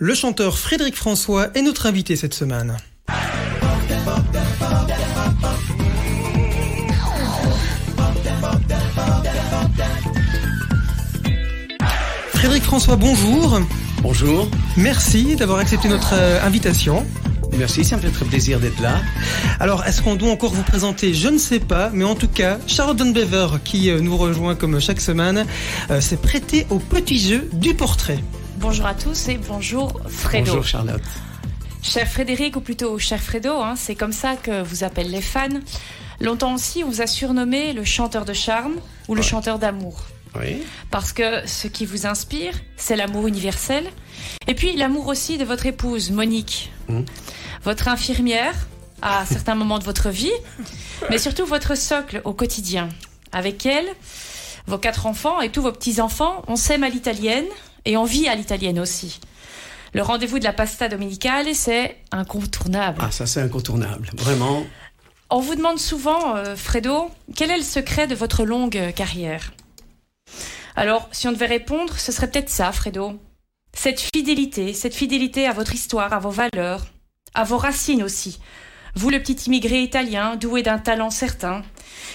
Le chanteur Frédéric François est notre invité cette semaine. Frédéric François, bonjour. Bonjour. Merci d'avoir accepté notre euh, invitation. Merci, ça me fait très plaisir d'être là. Alors, est-ce qu'on doit encore vous présenter? Je ne sais pas, mais en tout cas, Charlotte Bever, qui euh, nous rejoint comme chaque semaine, euh, s'est prêtée au petit jeu du portrait. Bonjour à tous et bonjour Fredo. Bonjour Charlotte. Cher Frédéric, ou plutôt cher Fredo, hein, c'est comme ça que vous appellent les fans. Longtemps aussi, on vous a surnommé le chanteur de charme ou le chanteur d'amour. Oui. Parce que ce qui vous inspire, c'est l'amour universel. Et puis l'amour aussi de votre épouse, Monique. Mmh. Votre infirmière à certains moments de votre vie, mais surtout votre socle au quotidien. Avec elle, vos quatre enfants et tous vos petits-enfants, on s'aime à l'italienne et on vit à l'italienne aussi. Le rendez-vous de la pasta dominicale, c'est incontournable. Ah, ça c'est incontournable, vraiment. On vous demande souvent, euh, Fredo, quel est le secret de votre longue carrière? Alors, si on devait répondre, ce serait peut-être ça, Fredo. Cette fidélité, cette fidélité à votre histoire, à vos valeurs, à vos racines aussi. Vous, le petit immigré italien, doué d'un talent certain,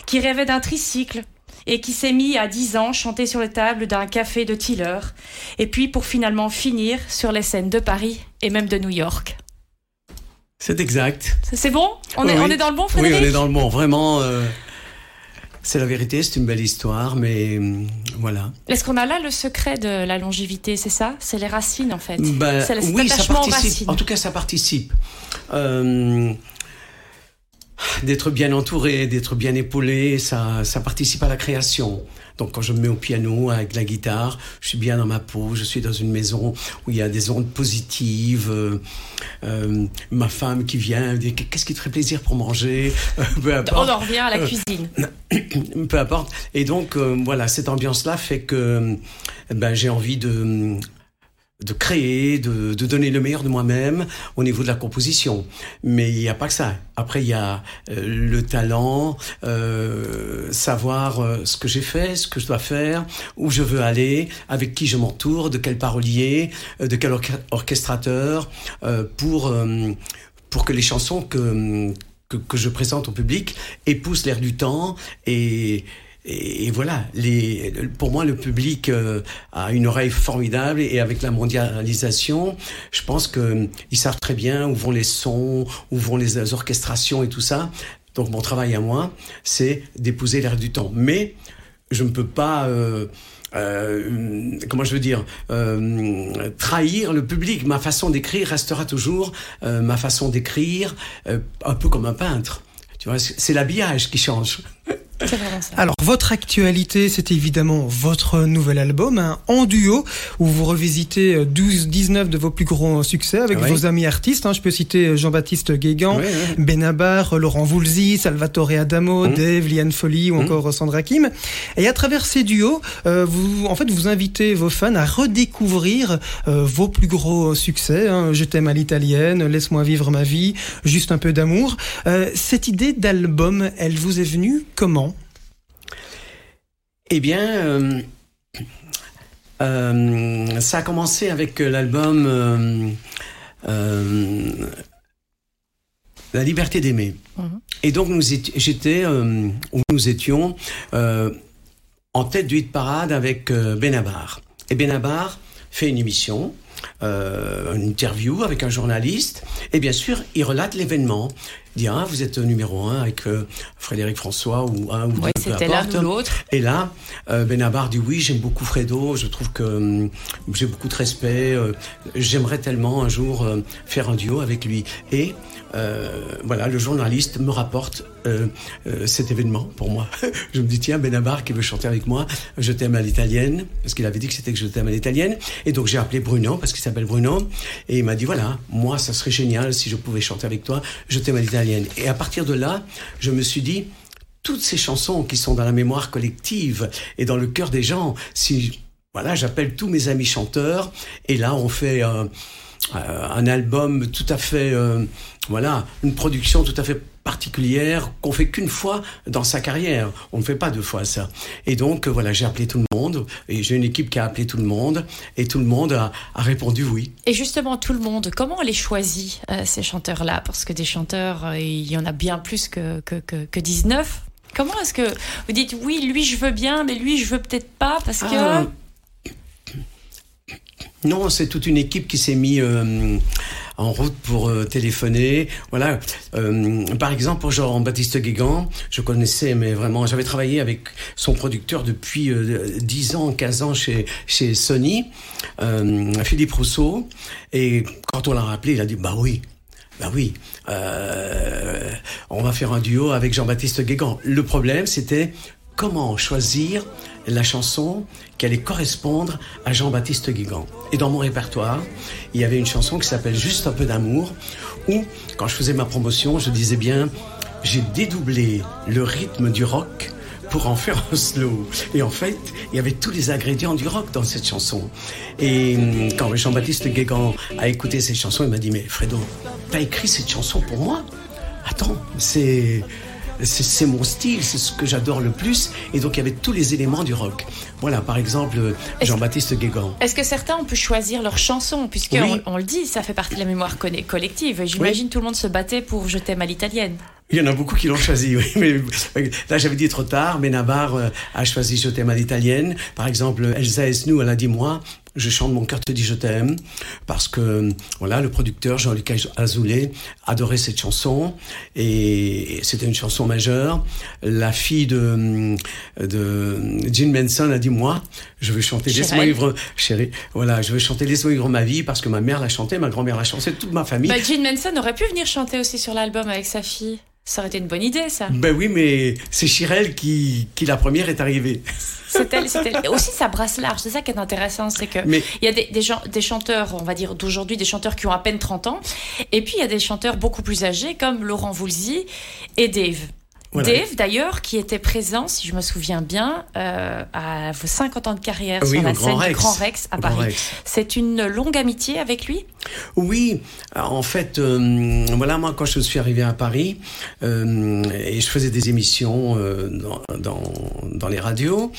qui rêvait d'un tricycle, et qui s'est mis à 10 ans chanter sur les tables d'un café de Tiller, et puis pour finalement finir sur les scènes de Paris et même de New York. C'est exact. C'est bon? On, est, Oui. on est dans le bon, Frédéric Oui, on est dans le bon. Vraiment, euh, c'est la vérité, c'est une belle histoire, mais hum, voilà. Est-ce qu'on a là le secret de la longévité, c'est ça? C'est les racines en fait. Ben, c'est oui, ça participe. En tout cas, ça participe. Euh, d'être bien entouré, d'être bien épaulé, ça, ça participe à la création. Donc quand je me mets au piano avec la guitare, je suis bien dans ma peau, je suis dans une maison où il y a des ondes positives, euh, euh, ma femme qui vient, qu'est-ce qui te ferait plaisir pour manger, peu On importe. en revient à la Euh, cuisine. peu importe. Et donc, euh, voilà, cette ambiance-là fait que ben, j'ai envie de, de créer, de, de donner le meilleur de moi-même au niveau de la composition. Mais il n'y a pas que ça. Après, il y a euh, le talent, euh, savoir euh, ce que j'ai fait, ce que je dois faire, où je veux aller, avec qui je m'entoure, de quel parolier, de quel orche- orchestrateur, pour, pour que les chansons que, que, que je présente au public épousent l'air du temps et, et, voilà, les, pour moi, le public euh, a une oreille formidable et avec la mondialisation, je pense que ils savent très bien où vont les sons, où vont les orchestrations et tout ça. Donc mon travail à moi, c'est d'épouser l'air du temps. Mais je ne peux pas, euh, euh, comment je veux dire, euh, trahir le public. Ma façon d'écrire restera toujours euh, ma façon d'écrire, euh, un peu comme un peintre. Tu vois, c'est l'habillage qui change. C'est vraiment ça. Alors, votre actualité, c'est évidemment votre nouvel album, hein, en duo, où vous revisitez euh, 12-19 de vos plus gros succès avec Oui. vos amis artistes. hein. Je peux citer euh, Jean-Baptiste Guégan. Benabar, Laurent Voulzy, Salvatore Adamo, Mhm. Dave, Liane Folly ou Mhm. encore Sandra Kim. Et à travers ces duos, euh, vous, en fait, vous invitez vos fans à redécouvrir euh, vos plus gros succès. hein. Je t'aime à l'italienne, Laisse-moi vivre ma vie, Juste un peu d'amour. Euh, cette idée d'album, elle vous est venue comment Eh bien, euh, euh, ça a commencé avec euh, l'album euh, euh, La liberté d'aimer. Mhm. Et donc, j'étais, euh, où nous étions euh, en tête du hit parade avec euh, Benabar. Et Benabar fait une émission, euh, une interview avec un journaliste, et bien sûr, il relate l'événement. Dit, ah, vous êtes numéro un avec euh, Frédéric François ou un ou Oui, deux, c'était l'un ou l'autre. Et là, euh, Benabar dit oui, j'aime beaucoup Fredo, je trouve que hum, j'ai beaucoup de respect, euh, j'aimerais tellement un jour euh, faire un duo avec lui. Et euh, voilà, le journaliste me rapporte euh, euh, cet événement pour moi. je me dis tiens, Benabar qui veut chanter avec moi, je t'aime à l'italienne, parce qu'il avait dit que c'était que je t'aime à l'italienne. Et donc j'ai appelé Bruno, parce qu'il s'appelle Bruno, et il m'a dit voilà, moi ça serait génial si je pouvais chanter avec toi, je t'aime à l'italienne. Et à partir de là, je me suis dit toutes ces chansons qui sont dans la mémoire collective et dans le cœur des gens, si voilà, j'appelle tous mes amis chanteurs et là on fait euh, un album tout à fait, voilà, une production tout à fait particulière qu'on fait qu'une fois dans sa carrière. On ne fait pas deux fois ça. Et donc voilà, j'ai appelé tout le monde et j'ai une équipe qui a appelé tout le monde et tout le monde a, répondu oui. Et justement tout le monde, comment on les choisit ces chanteurs-là? Parce que des chanteurs, il y en a bien plus que que, que, que 19. Comment est-ce que vous dites oui, lui je veux bien, mais lui je veux peut-être pas parce que. Ah. Non, c'est toute une équipe qui s'est mise euh, en route pour euh, téléphoner. Voilà. Euh, par exemple, pour Jean-Baptiste Guégan, je connaissais, mais vraiment, j'avais travaillé avec son producteur depuis 10 ans, 15 ans chez, chez Sony, Philippe Rousseau. Et quand on l'a rappelé, il a dit, bah oui, ben oui, on va faire un duo avec Jean-Baptiste Guégan. Le problème, c'était comment choisir la chanson qui allait correspondre à Jean-Baptiste Guégan. Et dans mon répertoire, il y avait une chanson qui s'appelle Juste un peu d'amour, où, quand je faisais ma promotion, je disais bien, j'ai dédoublé le rythme du rock pour en faire un slow. Et en fait, il y avait tous les ingrédients du rock dans cette chanson. Et hum, quand Jean-Baptiste Guégan a écouté cette chanson, il m'a dit, mais Fredo, t'as écrit cette chanson pour moi? Attends, c'est c'est mon style, c'est ce que j'adore le plus. Et donc, il y avait tous les éléments du rock. Voilà, par exemple, Jean-Baptiste Guégan. Est-ce que certains ont pu choisir leur chanson? Puisqu'on on, le dit, ça fait partie de la mémoire collective. J'imagine tout le monde se battait pour Je t'aime à l'italienne. Il y en a beaucoup qui l'ont choisi, oui. Mais là, j'avais dit trop tard. Mais Nabar euh, a choisi Je t'aime à l'italienne. Par exemple, Elsa Esnou, elle a dit moi, je chante Mon cœur te dit je t'aime parce que voilà le producteur Jean-Luc Azoulay adorait cette chanson et c'était une chanson majeure. La fille de de Jean Benson a dit moi je veux chanter laisse-moi vivre chérie voilà je veux chanter laisse-moi vivre ma vie parce que ma mère l'a chanté ma grand-mère l'a chanté toute ma famille. Bah, Jean Benson aurait pu venir chanter aussi sur l'album avec sa fille. Ça aurait été une bonne idée, ça. Ben oui, mais c'est Chirel qui, qui la première est arrivée. C'est elle, elle. Aussi, ça brasse large. C'est ça qui est intéressant. C'est que il y a des, des, gens, des chanteurs, on va dire d'aujourd'hui, des chanteurs qui ont à peine 30 ans. Et puis, il y a des chanteurs beaucoup plus âgés, comme Laurent Voulzy et Dave. Dave, d'ailleurs, qui était présent, si je me souviens bien, euh, à vos 50 ans de carrière sur la scène du Grand Rex à Paris. C'est une longue amitié avec lui? Oui, en fait, euh, voilà, moi, quand je suis arrivé à Paris, euh, et je faisais des émissions dans, dans, dans, les radios,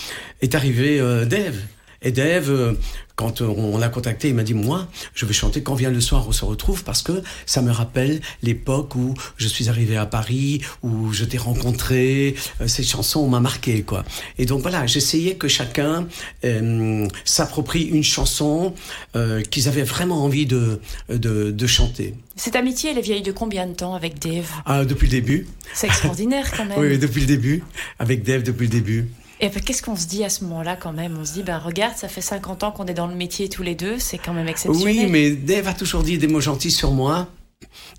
est arrivé Dave. Et Dave, quand on l'a contacté, il m'a dit moi, je vais chanter quand vient le soir on se retrouve parce que ça me rappelle l'époque où je suis arrivé à Paris, où je t'ai rencontré. Euh, cette chanson m'a marqué quoi. Et donc voilà, j'essayais que chacun euh, s'approprie une chanson euh, qu'ils avaient vraiment envie de, de, de chanter. Cette amitié, elle est vieille de combien de temps avec Dave? Ah, Depuis le début. C'est extraordinaire quand même. oui, depuis le début. Avec Dave depuis le début. Et qu'est-ce qu'on se dit à ce moment-là quand même? On se dit, ben regarde, ça fait 50 ans qu'on est dans le métier tous les deux, c'est quand même exceptionnel. Oui, mais Dave a toujours dit des mots gentils sur moi.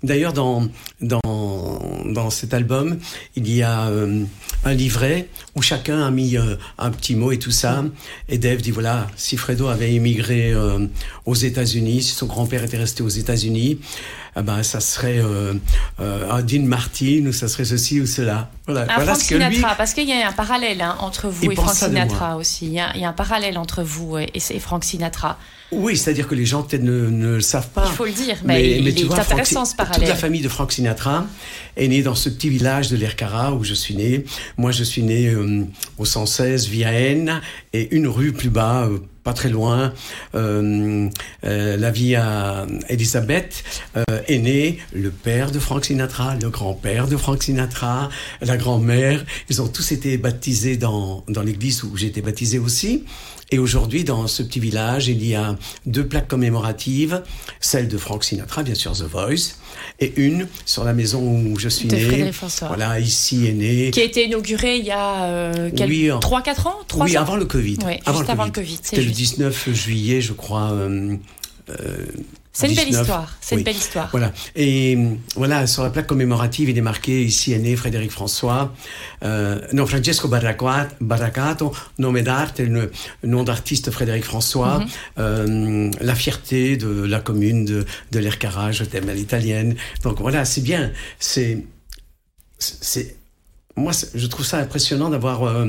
D'ailleurs, dans, dans, dans cet album, il y a euh, un livret où chacun a mis euh, un petit mot et tout ça. Et Dave dit voilà, si Fredo avait immigré euh, aux États-Unis, si son grand-père était resté aux États-Unis, ah ben, ça serait un Dean Martin ou ça serait ceci ou cela. Voilà, un Frank Sinatra, parce qu'il y a un parallèle hein, entre vous et Frank Sinatra aussi. Il y, a, il y, a, un parallèle entre vous et, et Frank Sinatra. Oui, c'est-à-dire que les gens peut-être ne, le savent pas. Il faut le dire, mais, il, est intéressant ce parallèle. Toute la famille de Frank Sinatra est née dans ce petit village de l'Ercara où je suis né. Moi, je suis né euh, au 116 via N et une rue plus bas, euh, pas très loin, euh, la vie à Elisabeth est né le père de Frank Sinatra, le grand-père de Frank Sinatra, la grand-mère. Ils ont tous été baptisés dans, dans l'église où j'ai été baptisé aussi. Et aujourd'hui, dans ce petit village, il y a deux plaques commémoratives, celle de Frank Sinatra, bien sûr, The Voice, et une sur la maison où je suis né. Voilà, ici est né. Qui a été inaugurée il y a euh, 3-4 ans? 3 Oui, avant le Covid. Oui, avant, juste le, avant le Covid. C'était le 19 juillet, je crois. Euh, euh, c'est une belle histoire. C'est une belle histoire. Voilà. Et voilà, sur la plaque commémorative, il est marqué ici est né Frédéric François. Euh, non, Francesco Barracato, nome d'arte, le nom d'artiste Frédéric François. Mhm. euh, la fierté de la commune de, de l'Ercara, je t'aime à l'italienne. Donc voilà, c'est bien. C'est moi, je trouve ça impressionnant d'avoir euh,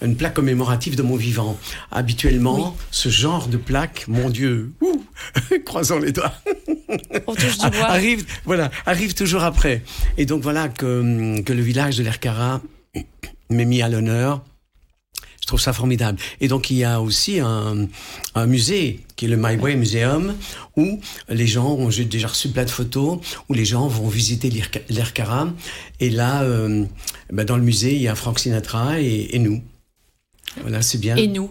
une plaque commémorative de mon vivant. Habituellement, ce genre de plaque, mon Dieu, ouh, croisons les doigts. On touche du bois. arrive, voilà, arrive toujours après. Et donc voilà que, que le village de l'Ercara m'est mis à l'honneur. Trouve ça formidable. Et donc il y a aussi un, musée qui est le My Way Museum où les gens, j'ai déjà reçu plein de photos où les gens vont visiter l'Ercara. Et là, euh, ben dans le musée, il y a Frank Sinatra et nous. Voilà, c'est bien. Et nous.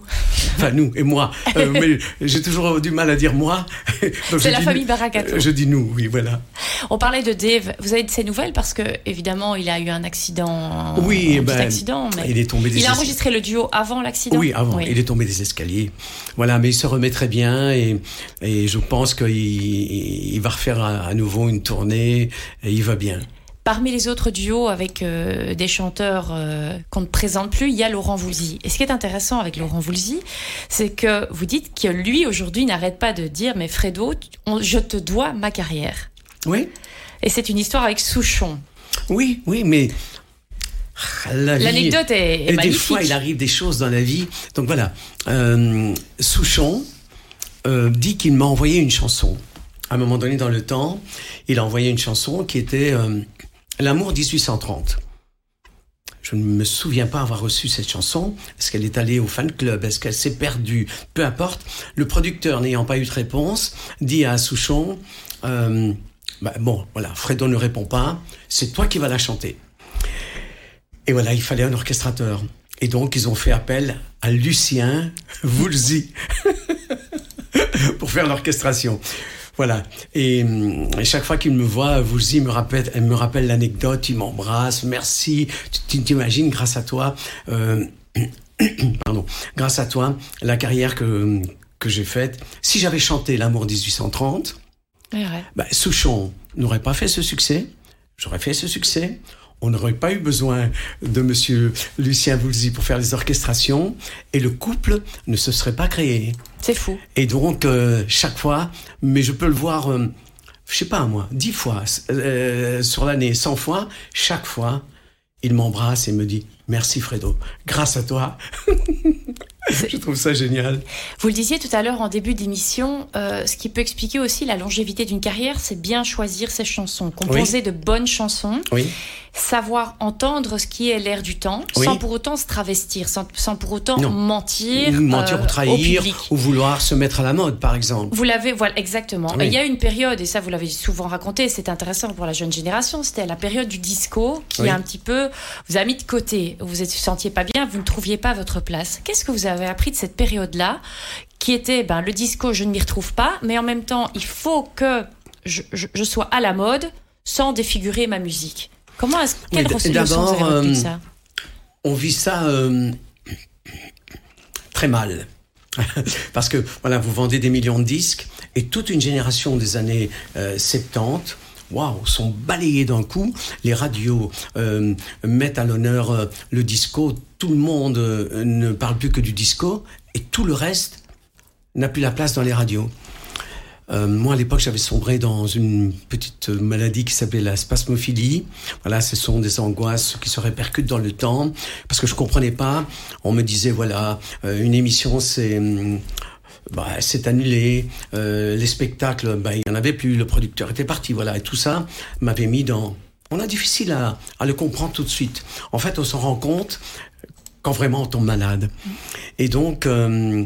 Enfin, nous et moi. Euh, mais j'ai toujours du mal à dire moi. C'est la famille Barakato. Je dis nous, oui, voilà. On parlait de Dave. Vous avez de ces nouvelles parce que, évidemment, il a eu un accident. Oui, un ben, petit accident. Mais il est tombé des Il a enregistré le duo avant l'accident Oui, avant. Il est tombé des escaliers. Voilà, mais il se remet très bien et, et je pense qu'il il va refaire à, à nouveau une tournée et il va bien. Parmi les autres duos avec euh, des chanteurs euh, qu'on ne présente plus, il y a Laurent Voulzy. Et ce qui est intéressant avec Laurent Voulzy, c'est que vous dites que lui, aujourd'hui, n'arrête pas de dire Mais Fredo, on- je te dois ma carrière. Oui, Et c'est une histoire avec Souchon. oui, oui, mais la L'anecdote est, est Et des fois, il arrive des choses dans la vie. Donc voilà, euh, Souchon dit qu'il m'a envoyé une chanson. À un moment donné dans le temps, il a envoyé une chanson qui était euh, L'amour 1830. Je ne me souviens pas avoir reçu cette chanson. Est-ce qu'elle est allée au fan club? Est-ce qu'elle s'est perdue? Peu importe. Le producteur, n'ayant pas eu de réponse, dit à Souchon euh, bah, Bon, voilà, Fredo ne répond pas. C'est toi qui vas la chanter. Et voilà, il fallait un orchestrateur. Et donc, ils ont fait appel à Lucien Voulzy pour faire l'orchestration. Voilà. Et, hum, et chaque fois qu'il me voit, Voulzy me rappelle, elle me rappelle l'anecdote, il m'embrasse, merci. Tu tu t'imagines, grâce à toi, euh, pardon, grâce à toi, la carrière que, que j'ai faite. Si j'avais chanté L'amour 1830, Ouais, ouais. bah, Souchon n'aurait pas fait ce succès. J'aurais fait ce succès. On n'aurait pas eu besoin de monsieur Lucien Voulzy pour faire les orchestrations et le couple ne se serait pas créé. C'est fou. Et donc, euh, chaque fois, mais je peux le voir, euh, je sais pas moi, dix fois euh, sur l'année, cent fois, chaque fois, il m'embrasse et me dit Merci Fredo, grâce à toi. Je trouve ça génial. Vous le disiez tout à l'heure en début d'émission, euh, ce qui peut expliquer aussi la longévité d'une carrière, c'est bien choisir ses chansons, composer de bonnes chansons, Oui, savoir entendre ce qui est l'air du temps, Oui. sans pour autant se travestir, sans, sans pour autant Non. mentir, mentir euh, ou trahir, au ou vouloir se mettre à la mode, par exemple. Vous l'avez, voilà, exactement. Il y a une période, et ça vous l'avez souvent raconté, c'est intéressant pour la jeune génération, c'était la période du disco qui a un petit peu vous a mis de côté. Vous ne vous sentiez pas bien, vous ne trouviez pas votre place. Qu'est-ce que vous avez appris de cette période-là qui était ben, le disco, je ne m'y retrouve pas, mais en même temps, il faut que je, je- je sois à la mode sans défigurer ma musique. Comment est-ce, quelle Oui, d'abord, euh, ça? on vit ça euh, très mal. Parce que voilà, vous vendez des millions de disques et toute une génération des années euh, 70 Sont balayés d'un coup. Les radios euh, mettent à l'honneur euh, le disco. Tout le monde euh, ne parle plus que du disco et tout le reste n'a plus la place dans les radios. Moi, à l'époque, j'avais sombré dans une petite maladie qui s'appelait la spasmophilie. Voilà, ce sont des angoisses qui se répercutent dans le temps, parce que je comprenais pas. On me disait, voilà, une émission, c'est... Bah, c'est annulé, euh, les spectacles, bah, il y en avait plus, le producteur était parti, voilà, et tout ça m'avait mis dans. On a difficile à, à le comprendre tout de suite. En fait, on s'en rend compte quand vraiment on tombe malade. Et donc, euh,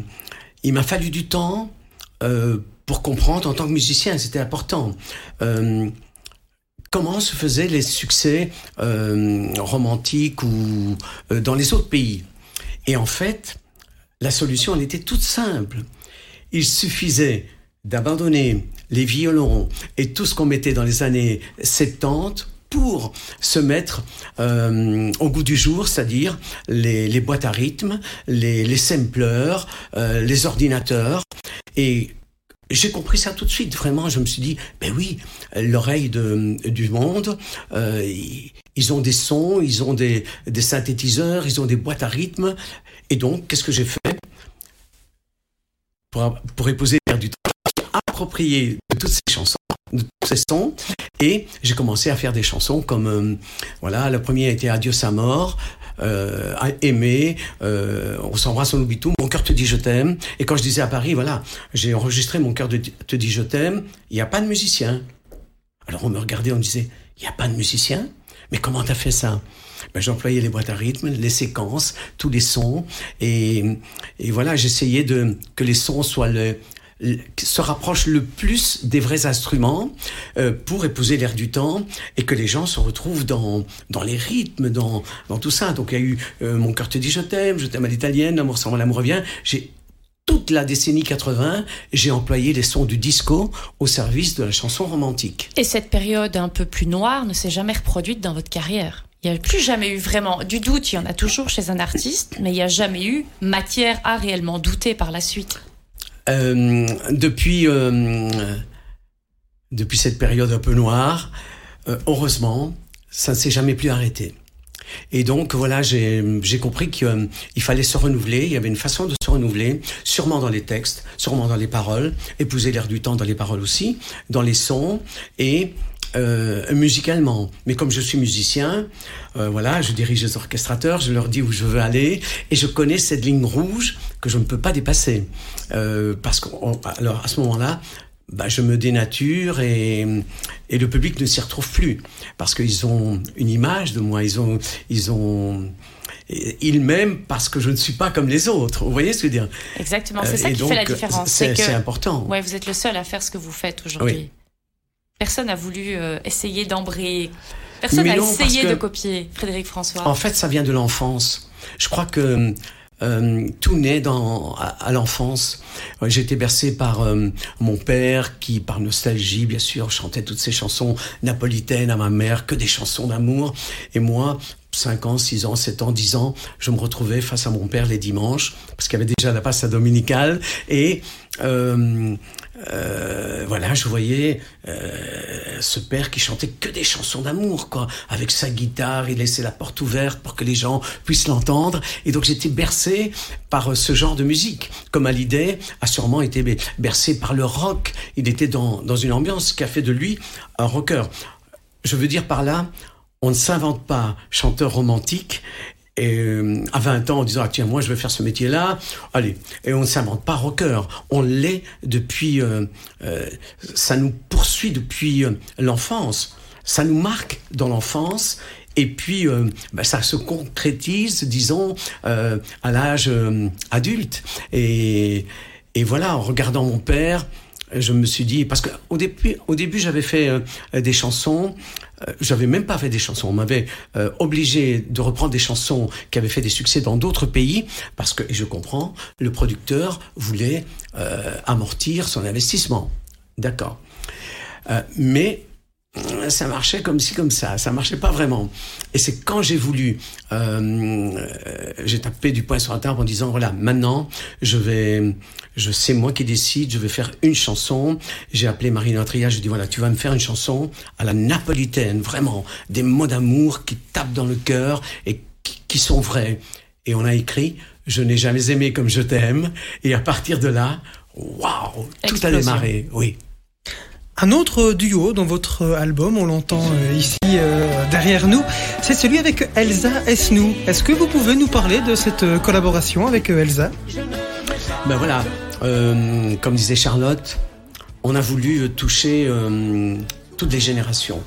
il m'a fallu du temps euh, pour comprendre en tant que musicien, c'était important. Comment se faisaient les succès romantiques ou dans les autres pays. Et en fait, la solution, elle était toute simple. Il suffisait d'abandonner les violons et tout ce qu'on mettait dans les années 70 pour se mettre euh, au goût du jour, c'est-à-dire les, boîtes à rythme, les, les samplers, euh, les ordinateurs. Et j'ai compris ça tout de suite, vraiment. Je me suis dit, ben oui, l'oreille du monde, euh, ils, ils ont des sons, ils ont des, des synthétiseurs, ils ont des boîtes à rythme. Et donc, qu'est-ce que j'ai fait? Pour, épouser l'air du temps Approprié de toutes ces chansons de tous ces sons. Et j'ai commencé à faire des chansons comme, euh, voilà, la première était Adieu sa mort, euh, Aimer, euh, On s'embrasse, on oublie tout, Mon cœur te dit je t'aime. Et quand je disais à Paris, voilà, j'ai enregistré Mon cœur te dit je t'aime, il n'y a pas de musicien. Alors on me regardait, on me disait, il n'y a pas de musicien? Mais comment t'as fait ça? Ben, J'employais les boîtes à rythme, les séquences, tous les sons. Et, voilà, j'essayais de que les sons soient le, se rapproche le plus des vrais instruments euh, pour épouser l'air du temps et que les gens se retrouvent dans dans les rythmes, dans dans tout ça. Donc il y a eu euh, Mon cœur te dit je t'aime, je t'aime à l'italienne, L'amour sans l'amour revient. J'ai toute la décennie 80, j'ai employé les sons du disco au service de la chanson romantique. Et cette période un peu plus noire ne s'est jamais reproduite dans votre carrière il n'y a plus jamais eu vraiment du doute, il y en a toujours chez un artiste, mais il n'y a jamais eu matière à réellement douter par la suite. Euh, depuis, euh, depuis cette période un peu noire, euh, heureusement, ça ne s'est jamais plus arrêté. Et donc voilà, j'ai compris qu'il fallait se renouveler, il y avait une façon de se renouveler, sûrement dans les textes, sûrement dans les paroles, épouser l'air du temps dans les paroles aussi, dans les sons, et euh, musicalement. Mais comme je suis musicien, euh, voilà, je dirige les orchestrateurs, je leur dis où je veux aller, et je connais cette ligne rouge que je ne peux pas dépasser. Euh, parce que, alors à ce moment-là, bah, je me dénature et, et le public ne s'y retrouve plus parce qu'ils ont une image de moi, ils ont, ils ont, ils m'aiment parce que je ne suis pas comme les autres. Vous voyez ce que je veux dire? Exactement, c'est ça qui fait la différence. C'est important. Ouais, vous êtes le seul à faire ce que vous faites aujourd'hui. Personne n'a voulu euh, essayer d'embrayer. Personne n'a essayé de copier Frédéric François. En fait, ça vient de l'enfance. Je crois que euh, tout naît dans, à, l'enfance. J'ai été bercé par euh, mon père qui, par nostalgie, bien sûr, chantait toutes ces chansons napolitaines à ma mère, que des chansons d'amour. Et moi, 5 ans, 6 ans, 7 ans, 10 ans, je me retrouvais face à mon père les dimanches, parce qu'il y avait déjà la passe à dominicale, et euh, euh, voilà, je voyais euh, ce père qui chantait que des chansons d'amour, quoi, avec sa guitare, il laissait la porte ouverte pour que les gens puissent l'entendre, et donc j'étais bercé par ce genre de musique, comme Hallyday a sûrement été bercé par le rock, il était dans, dans une ambiance qui a fait de lui un rocker. Je veux dire par là, on ne s'invente pas chanteur romantique et euh, à 20 ans en disant ah, tiens moi je vais faire ce métier là allez. Et on ne s'invente pas rocker. On l'est depuis euh, euh, ça nous poursuit depuis l'enfance. Ça nous marque dans l'enfance. Et puis bah, ça se concrétise disons à l'âge adulte. Et et voilà en regardant mon père je me suis dit parce que au début au début j'avais fait des chansons euh, j'avais même pas fait des chansons. On m'avait euh, obligé de reprendre des chansons qui avaient fait des succès dans d'autres pays parce que, et je comprends, le producteur voulait euh, amortir son investissement. D'accord. mais ça marchait comme ci comme ça, ça marchait pas vraiment. Et c'est quand j'ai voulu, euh, j'ai tapé du poing sur la table en disant voilà maintenant je vais, je sais moi qui décide, je vais faire une chanson. J'ai appelé Marine Tria, je dis voilà tu vas me faire une chanson à la napolitaine, vraiment des mots d'amour qui tapent dans le cœur et qui, qui sont vrais. Et on a écrit je n'ai jamais aimé comme je t'aime. Et à partir de là, waouh, tout a démarré. Oui. Un autre duo dans votre album, on l'entend euh, ici euh, derrière nous, c'est celui avec Elsa Esnou. Est-ce que vous pouvez nous parler de cette euh, collaboration avec Elsa? Ben voilà, comme disait Charlotte, on a voulu toucher toutes les générations.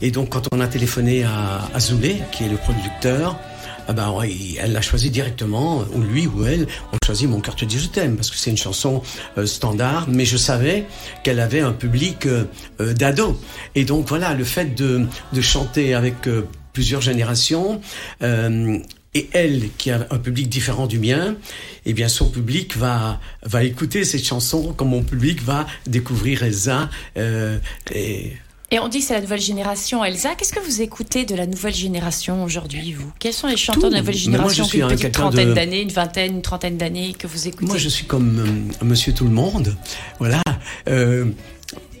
Et donc quand on a téléphoné à Azoulay, qui est le producteur, ah ben, elle l'a choisi directement, ou lui ou elle ont choisi Mon cœur te dit je t'aime, parce que c'est une chanson euh, standard, mais je savais qu'elle avait un public euh, euh, d'ados. Et donc voilà, le fait de, de chanter avec plusieurs générations, et elle, qui a un public différent du mien, eh bien son public va va écouter cette chanson comme mon public va découvrir Elsa. et et on dit que c'est la nouvelle génération. Elsa, qu'est-ce que vous écoutez de la nouvelle génération aujourd'hui, vous? Quels sont les chanteurs de la nouvelle génération qui ont une trentaine d'années, une vingtaine, une trentaine d'années que vous écoutez? Moi, je suis comme euh, Monsieur Tout le Monde. Voilà. Euh,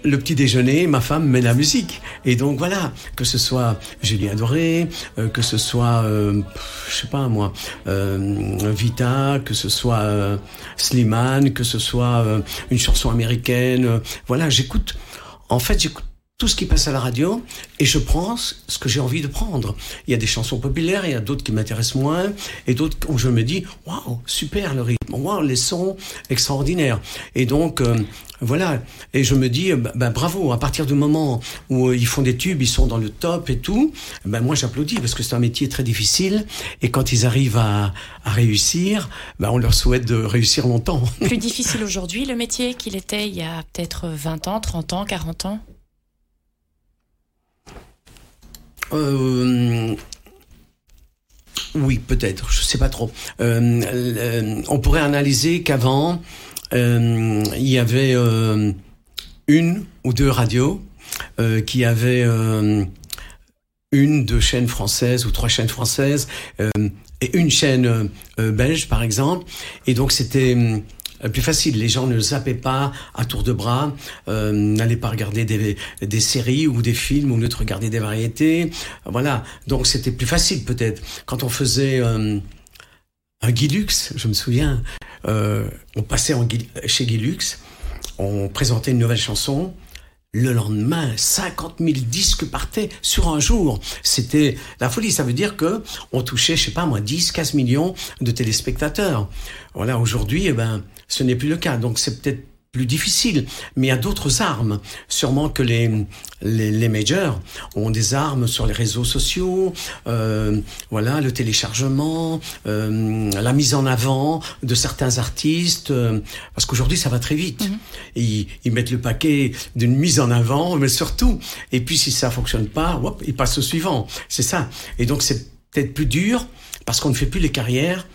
le petit déjeuner, ma femme met la musique. Et donc voilà, que ce soit Julien Doré, euh, que ce soit, euh, je sais pas moi, euh, Vita, que ce soit Slimane, que ce soit une chanson américaine. voilà, j'écoute en fait, j'écoute tout ce qui passe à la radio et je prends ce que j'ai envie de prendre. Il y a des chansons populaires, il y a d'autres qui m'intéressent moins et d'autres où je me dis waouh super le rythme, waouh les sons extraordinaires. Et donc euh, voilà et je me dis bah, bah, bravo à partir du moment où euh, ils font des tubes, ils sont dans le top et tout. Ben moi j'applaudis parce que c'est un métier très difficile et quand ils arrivent à, à réussir, ben on leur souhaite de réussir longtemps. Plus difficile aujourd'hui le métier qu'il était il y a peut-être 20 ans, 30 ans, 40 ans? Euh, oui, peut-être, je sais pas trop. Euh, euh, on pourrait analyser qu'avant, il y avait une ou deux radios qui avaient une, deux chaînes françaises ou trois chaînes françaises et une chaîne belge, par exemple. Et donc, c'était plus facile. Les gens ne zappaient pas à tour de bras, euh, n'allaient pas regarder des, des séries ou des films ou ne regarder des variétés. Voilà. Donc c'était plus facile peut-être. Quand on faisait euh, un Guilux, je me souviens, euh, on passait chez Guilux, on présentait une nouvelle chanson, le lendemain, 50 000 disques partaient sur un jour. C'était la folie. Ça veut dire que on touchait, je sais pas moi, 10, 15 millions de téléspectateurs. Voilà, aujourd'hui, eh ben, ce n'est plus le cas. Donc c'est peut-être plus difficile, mais il y a d'autres armes. Sûrement que les, les, les, majors ont des armes sur les réseaux sociaux, euh, voilà, le téléchargement, euh, la mise en avant de certains artistes, euh, parce qu'aujourd'hui ça va très vite. Mm -hmm. ils, ils, mettent le paquet d'une mise en avant, mais surtout, et puis si ça fonctionne pas, hop, ils passent au suivant. C'est ça. Et donc c'est peut-être plus dur parce qu'on ne fait plus les carrières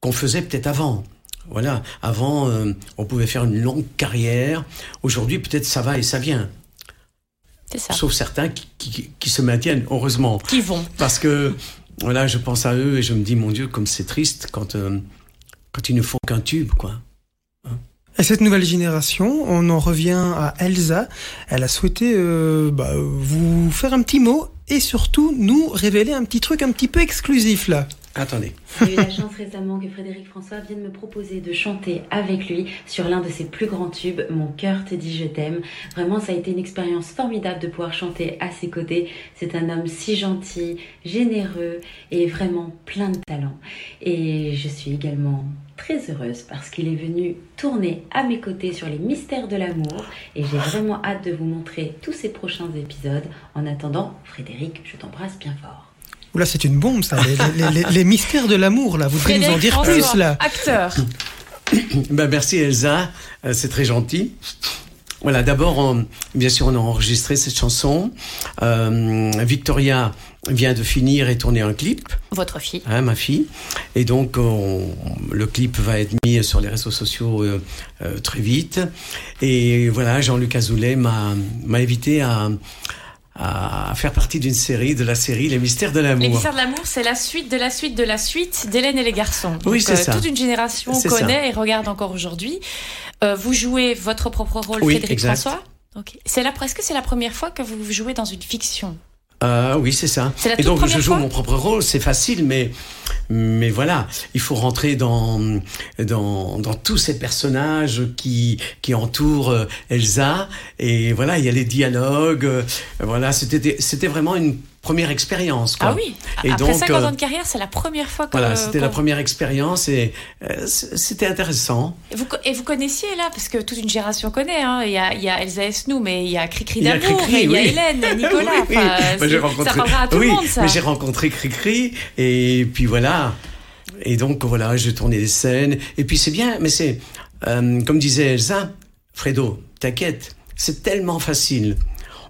qu'on faisait peut-être avant. Voilà, avant, euh, on pouvait faire une longue carrière. Aujourd'hui, peut-être ça va et ça vient. C'est ça. Sauf certains qui, qui, qui, se maintiennent, heureusement. Qui vont. Parce que, voilà, je pense à eux et je me dis, mon Dieu, comme c'est triste quand, euh, quand ils ne font qu'un tube, quoi. Et cette nouvelle génération, on en revient à Elsa. Elle a souhaité euh, bah, vous faire un petit mot et surtout nous révéler un petit truc un petit peu exclusif là. Attendez. J'ai eu la chance récemment que Frédéric François vienne me proposer de chanter avec lui sur l'un de ses plus grands tubes, Mon cœur te dit je t'aime. Vraiment, ça a été une expérience formidable de pouvoir chanter à ses côtés. C'est un homme si gentil, généreux et vraiment plein de talent. Et je suis également très heureuse parce qu'il est venu tourner à mes côtés sur les mystères de l'amour et j'ai vraiment hâte de vous montrer tous ces prochains épisodes. En attendant, Frédéric, je t'embrasse bien fort. Oula, c'est une bombe, ça. Les, les, les, les mystères de l'amour, là. Vous devez nous en dire François, plus, là. Acteur. ben, merci, Elsa. Euh, c'est très gentil. Voilà, d'abord, bien sûr, on a enregistré cette chanson. Euh, Victoria vient de finir et tourner un clip. Votre fille. Hein, ma fille. Et donc, on, le clip va être mis sur les réseaux sociaux euh, euh, très vite. Et voilà, Jean-Luc Azoulay m'a invité à à faire partie d'une série, de la série Les Mystères de l'amour. Les Mystères de l'amour, c'est la suite de la suite de la suite d'Hélène et les garçons. Oui, c'est euh, ça. Toute une génération connaît ça. et regarde encore aujourd'hui. Euh, vous jouez votre propre rôle, oui, Frédéric exact. François. Okay. C'est la presque c'est la première fois que vous jouez dans une fiction? Euh, oui, c'est ça. Et donc je joue mon propre rôle, c'est facile, mais mais voilà, il faut rentrer dans dans dans tous ces personnages qui qui entourent Elsa. Et voilà, il y a les dialogues, voilà, c'était c'était vraiment une première expérience. Quoi. Ah oui. Et Après donc, 50 ans de carrière, c'est la première fois que. Voilà, c'était la première expérience et euh, c'était intéressant. Et vous, et vous connaissiez là, parce que toute une génération connaît. Hein. Il, y a, il y a Elsa Esnou, mais il y a Cricri Il y a d'amour, et il y a. Hélène, Nicolas. oui, oui. Bah, rencontré... Ça à tout oui, le monde, ça. Mais j'ai rencontré Cricri et puis voilà. Et donc voilà, j'ai tourné des scènes. Et puis c'est bien, mais c'est euh, comme disait Elsa, Fredo, t'inquiète, c'est tellement facile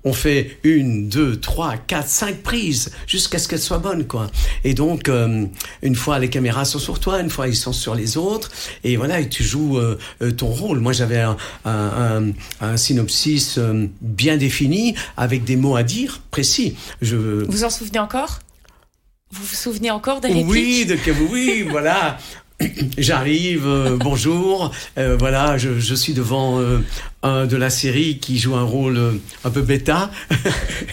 on fait une, deux, trois, quatre, cinq prises jusqu'à ce qu'elles soient bonnes, quoi. Et donc, euh, une fois les caméras sont sur toi, une fois ils sont sur les autres, et voilà, et tu joues euh, ton rôle. Moi, j'avais un, un, un, un, synopsis euh, bien défini avec des mots à dire précis. Je... Vous en souvenez encore? Vous vous souvenez encore des répliques Oui, de, oui, voilà. J'arrive, euh, bonjour, euh, voilà, je, je, suis devant euh, de la série qui joue un rôle un peu bêta,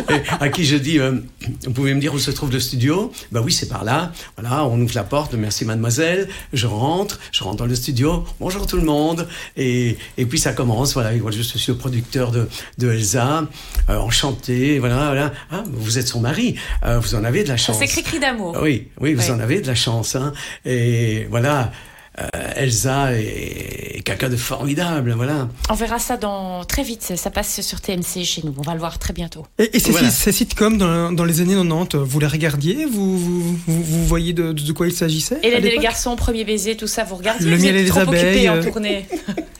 à qui je dis, vous pouvez me dire où se trouve le studio Bah oui, c'est par là. Voilà, on ouvre la porte, merci mademoiselle, je rentre, je rentre dans le studio, bonjour tout le monde, et, et puis ça commence, voilà, je suis le producteur de, de Elsa, enchanté, voilà, voilà. Ah, vous êtes son mari, vous en avez de la chance. C'est cri cri d'amour. Oui, oui, vous en avez de la chance, hein. Et voilà. Euh, Elsa est, quelqu'un de formidable, voilà. On verra ça dans très vite. Ça passe sur TMC chez nous. On va le voir très bientôt. Et, ces, sitcoms dans, les années 90, vous les regardiez? Vous, vous, voyez de, quoi il s'agissait? Et les garçons, premier baiser, tout ça, vous regardiez Le miel et les abeilles. en euh. tournée.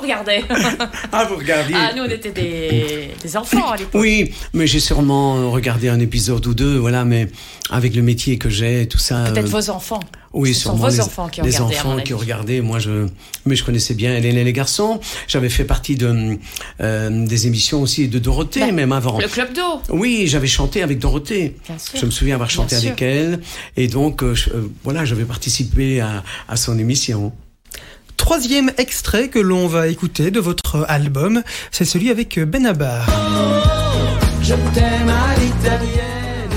On regardait. Ah, vous regardiez Ah, nous, on était des, des enfants à l'époque. Oui, mais j'ai sûrement regardé un épisode ou deux, voilà, mais avec le métier que j'ai, tout ça. Peut-être euh, vos enfants. Oui, Ce sont vos les, enfants qui ont les regardé. enfants qui ont regardé. Moi, je, mais je connaissais bien Hélène et les garçons. J'avais fait partie de euh, des émissions aussi de Dorothée, Bah, même avant. Le club d'eau. Oui, j'avais chanté avec Dorothée. Bien sûr. Je me souviens avoir chanté Bien avec elle, et donc euh, je- euh, voilà, j'avais participé à, à son émission. Troisième extrait que l'on va écouter de votre album, c'est celui avec Benabar. Je t'aime à l'italienne.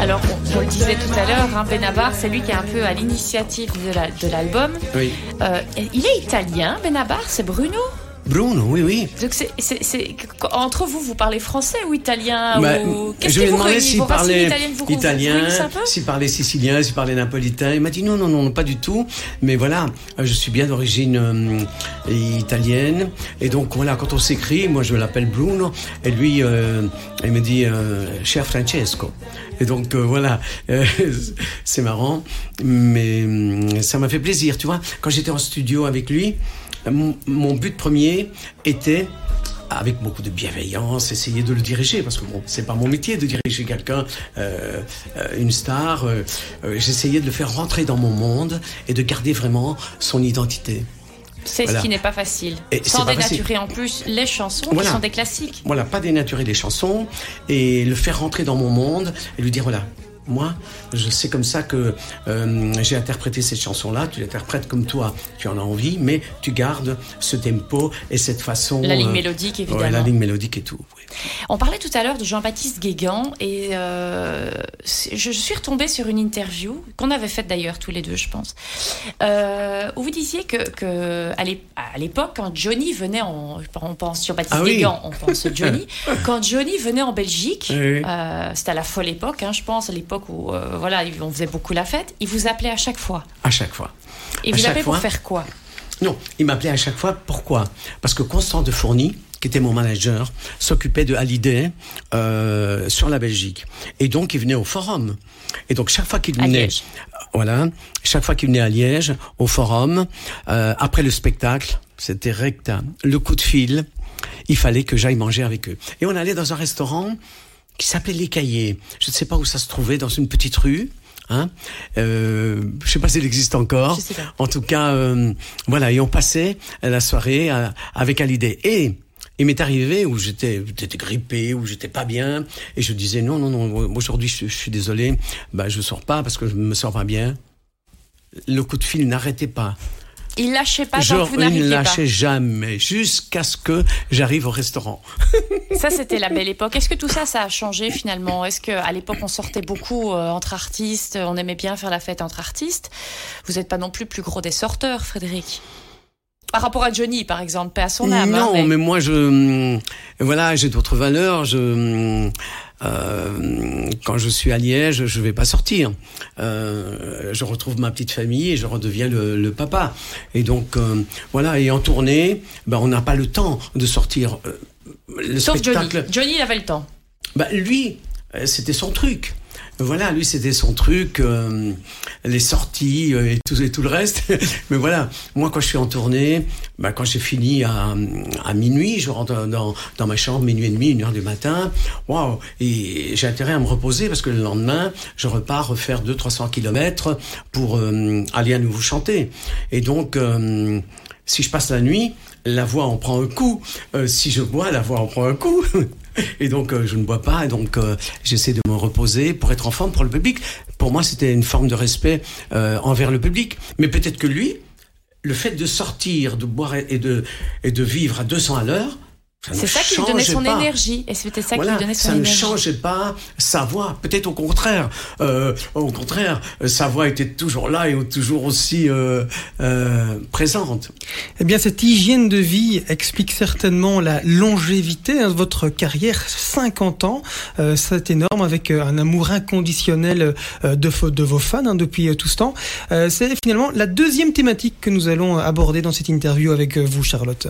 Alors, on, on le disait tout à l'heure, hein, Benabar, c'est lui qui est un peu à l'initiative de la- de l'album. Oui. Euh, il est italien, Benabar, c'est Bruno? Bruno, oui, oui. Donc c'est, c'est, c'est- entre vous, vous parlez français ou italien Bah, ou qu'est-ce je lui ai vous demandé s'il racines parlait vous, italien, s'il parlait sicilien, s'il parlait napolitain. Il m'a dit non, non, non, pas du tout. Mais voilà, euh, je suis bien d'origine euh, italienne. Et donc voilà, quand on s'écrit, moi je l'appelle Bruno, et lui, euh, il me dit euh, cher Francesco. Et donc voilà, c'est marrant, mais hum, ça m'a fait plaisir, tu vois. Quand j'étais en studio avec lui, mon, but premier était avec beaucoup de bienveillance, essayer de le diriger, parce que bon, c'est pas mon métier de diriger quelqu'un, euh, euh, une star. euh, J'essayais de le faire rentrer dans mon monde et de garder vraiment son identité. C'est Voilà. ce qui n'est pas facile. Et Sans facile. dénaturer en plus les chansons Voilà. qui sont des classiques. Voilà, pas dénaturer les chansons et le faire rentrer dans mon monde et lui dire voilà. Moi, sais comme ça que euh, j'ai interprété cette chanson-là. Tu l'interprètes comme toi, tu en as envie, mais tu gardes ce tempo et cette façon. La ligne euh, mélodique, ouais, évidemment. la ligne mélodique et tout. oui. On parlait tout à l'heure de Jean-Baptiste Guégan et euh, c'est- je suis retombée sur une interview qu'on avait faite d'ailleurs tous les deux, je pense, où vous disiez que, que à l'ép- à l'époque, quand Johnny venait en, on pense Jean-Baptiste Ah oui. On pense Johnny, quand Johnny venait en Belgique, Oui, c'était à la folle époque, hein, je pense, à l'époque où euh, voilà, on faisait beaucoup la fête, il vous appelait à chaque fois. À chaque fois. Et À vous appelez pour faire quoi? Non, il m'appelait à chaque fois. Pourquoi? Parce que Constant de Fourny, qui était mon manager, s'occupait de Hallyday euh, sur la Belgique. Et donc, il venait au forum. Et donc, chaque fois qu'il venait, Liège. voilà, chaque fois qu'il venait à Liège, au forum, euh, après le spectacle, c'était recta, le coup de fil, il fallait que j'aille manger avec eux. Et on allait dans un restaurant qui s'appelait Les Cahiers. Je ne sais pas où ça se trouvait, dans une petite rue. Hein euh, je sais pas s'il existe encore. En tout cas, euh, voilà, et on passait la soirée euh, avec Hallyday. Et il m'est arrivé où j'étais grippé, où j'étais pas bien, et je disais non, non, non, aujourd'hui je, je suis désolé, bah je sors pas parce que je me sens pas bien. Le coup de fil n'arrêtait pas. Il lâchait pas tant que vous ne pas. lâchais jamais jusqu'à ce que j'arrive au restaurant. Ça, c'était la belle époque. Est-ce que tout ça, ça a changé finalement? Est-ce qu'à l'époque, on sortait beaucoup euh, entre artistes? On aimait bien faire la fête entre artistes? Vous n'êtes pas non plus plus gros des sorteurs, Frédéric? Par rapport à Johnny, par exemple, paix à son âme. hein, Non, mais... moi, je, hum, voilà, j'ai d'autres valeurs. Je, hum, euh, quand je suis à Liège, je vais pas sortir. Euh, je retrouve ma petite famille et je redeviens le, le papa. Et donc, euh, voilà. Et en tournée, ben, on n'a pas le temps de sortir. Euh, le Sauf spectacle. Johnny. Johnny, il avait le temps. Bah, lui, euh, c'était son truc. Voilà, lui, c'était son truc, euh, les sorties euh, et tout, et tout le reste. Mais voilà, moi, quand je suis en tournée, bah, quand j'ai fini à, à minuit, je rentre dans, dans ma chambre, minuit et demi, une heure du matin. Waouh Et j'ai intérêt à me reposer parce que le lendemain, je repars refaire 200-300 kilomètres pour euh, aller à nouveau chanter. Et donc, euh, si je passe la nuit, la voix en prend un coup. Euh, si je bois, la voix en prend un coup. Et donc, euh, je ne bois pas. Et donc, euh, j'essaie de me reposer pour être en forme pour le public. Pour moi, c'était une forme de respect euh, envers le public. Mais peut-être que lui, le fait de sortir, de boire et de, et de vivre à 200 à l'heure, c'est ça qui lui donnait son énergie. Et c'était ça qui lui donnait son ça énergie. Ça ne changeait pas sa voix. Peut-être au contraire. Euh, au contraire, sa voix était toujours là et toujours aussi euh, euh, présente. Eh bien, cette hygiène de vie explique certainement la longévité de votre carrière. 50 ans, euh, c'est énorme, avec euh, un amour inconditionnel euh, de, de vos fans hein, depuis tout ce temps. c'est finalement la deuxième thématique que nous allons aborder dans cette interview avec vous, Charlotte.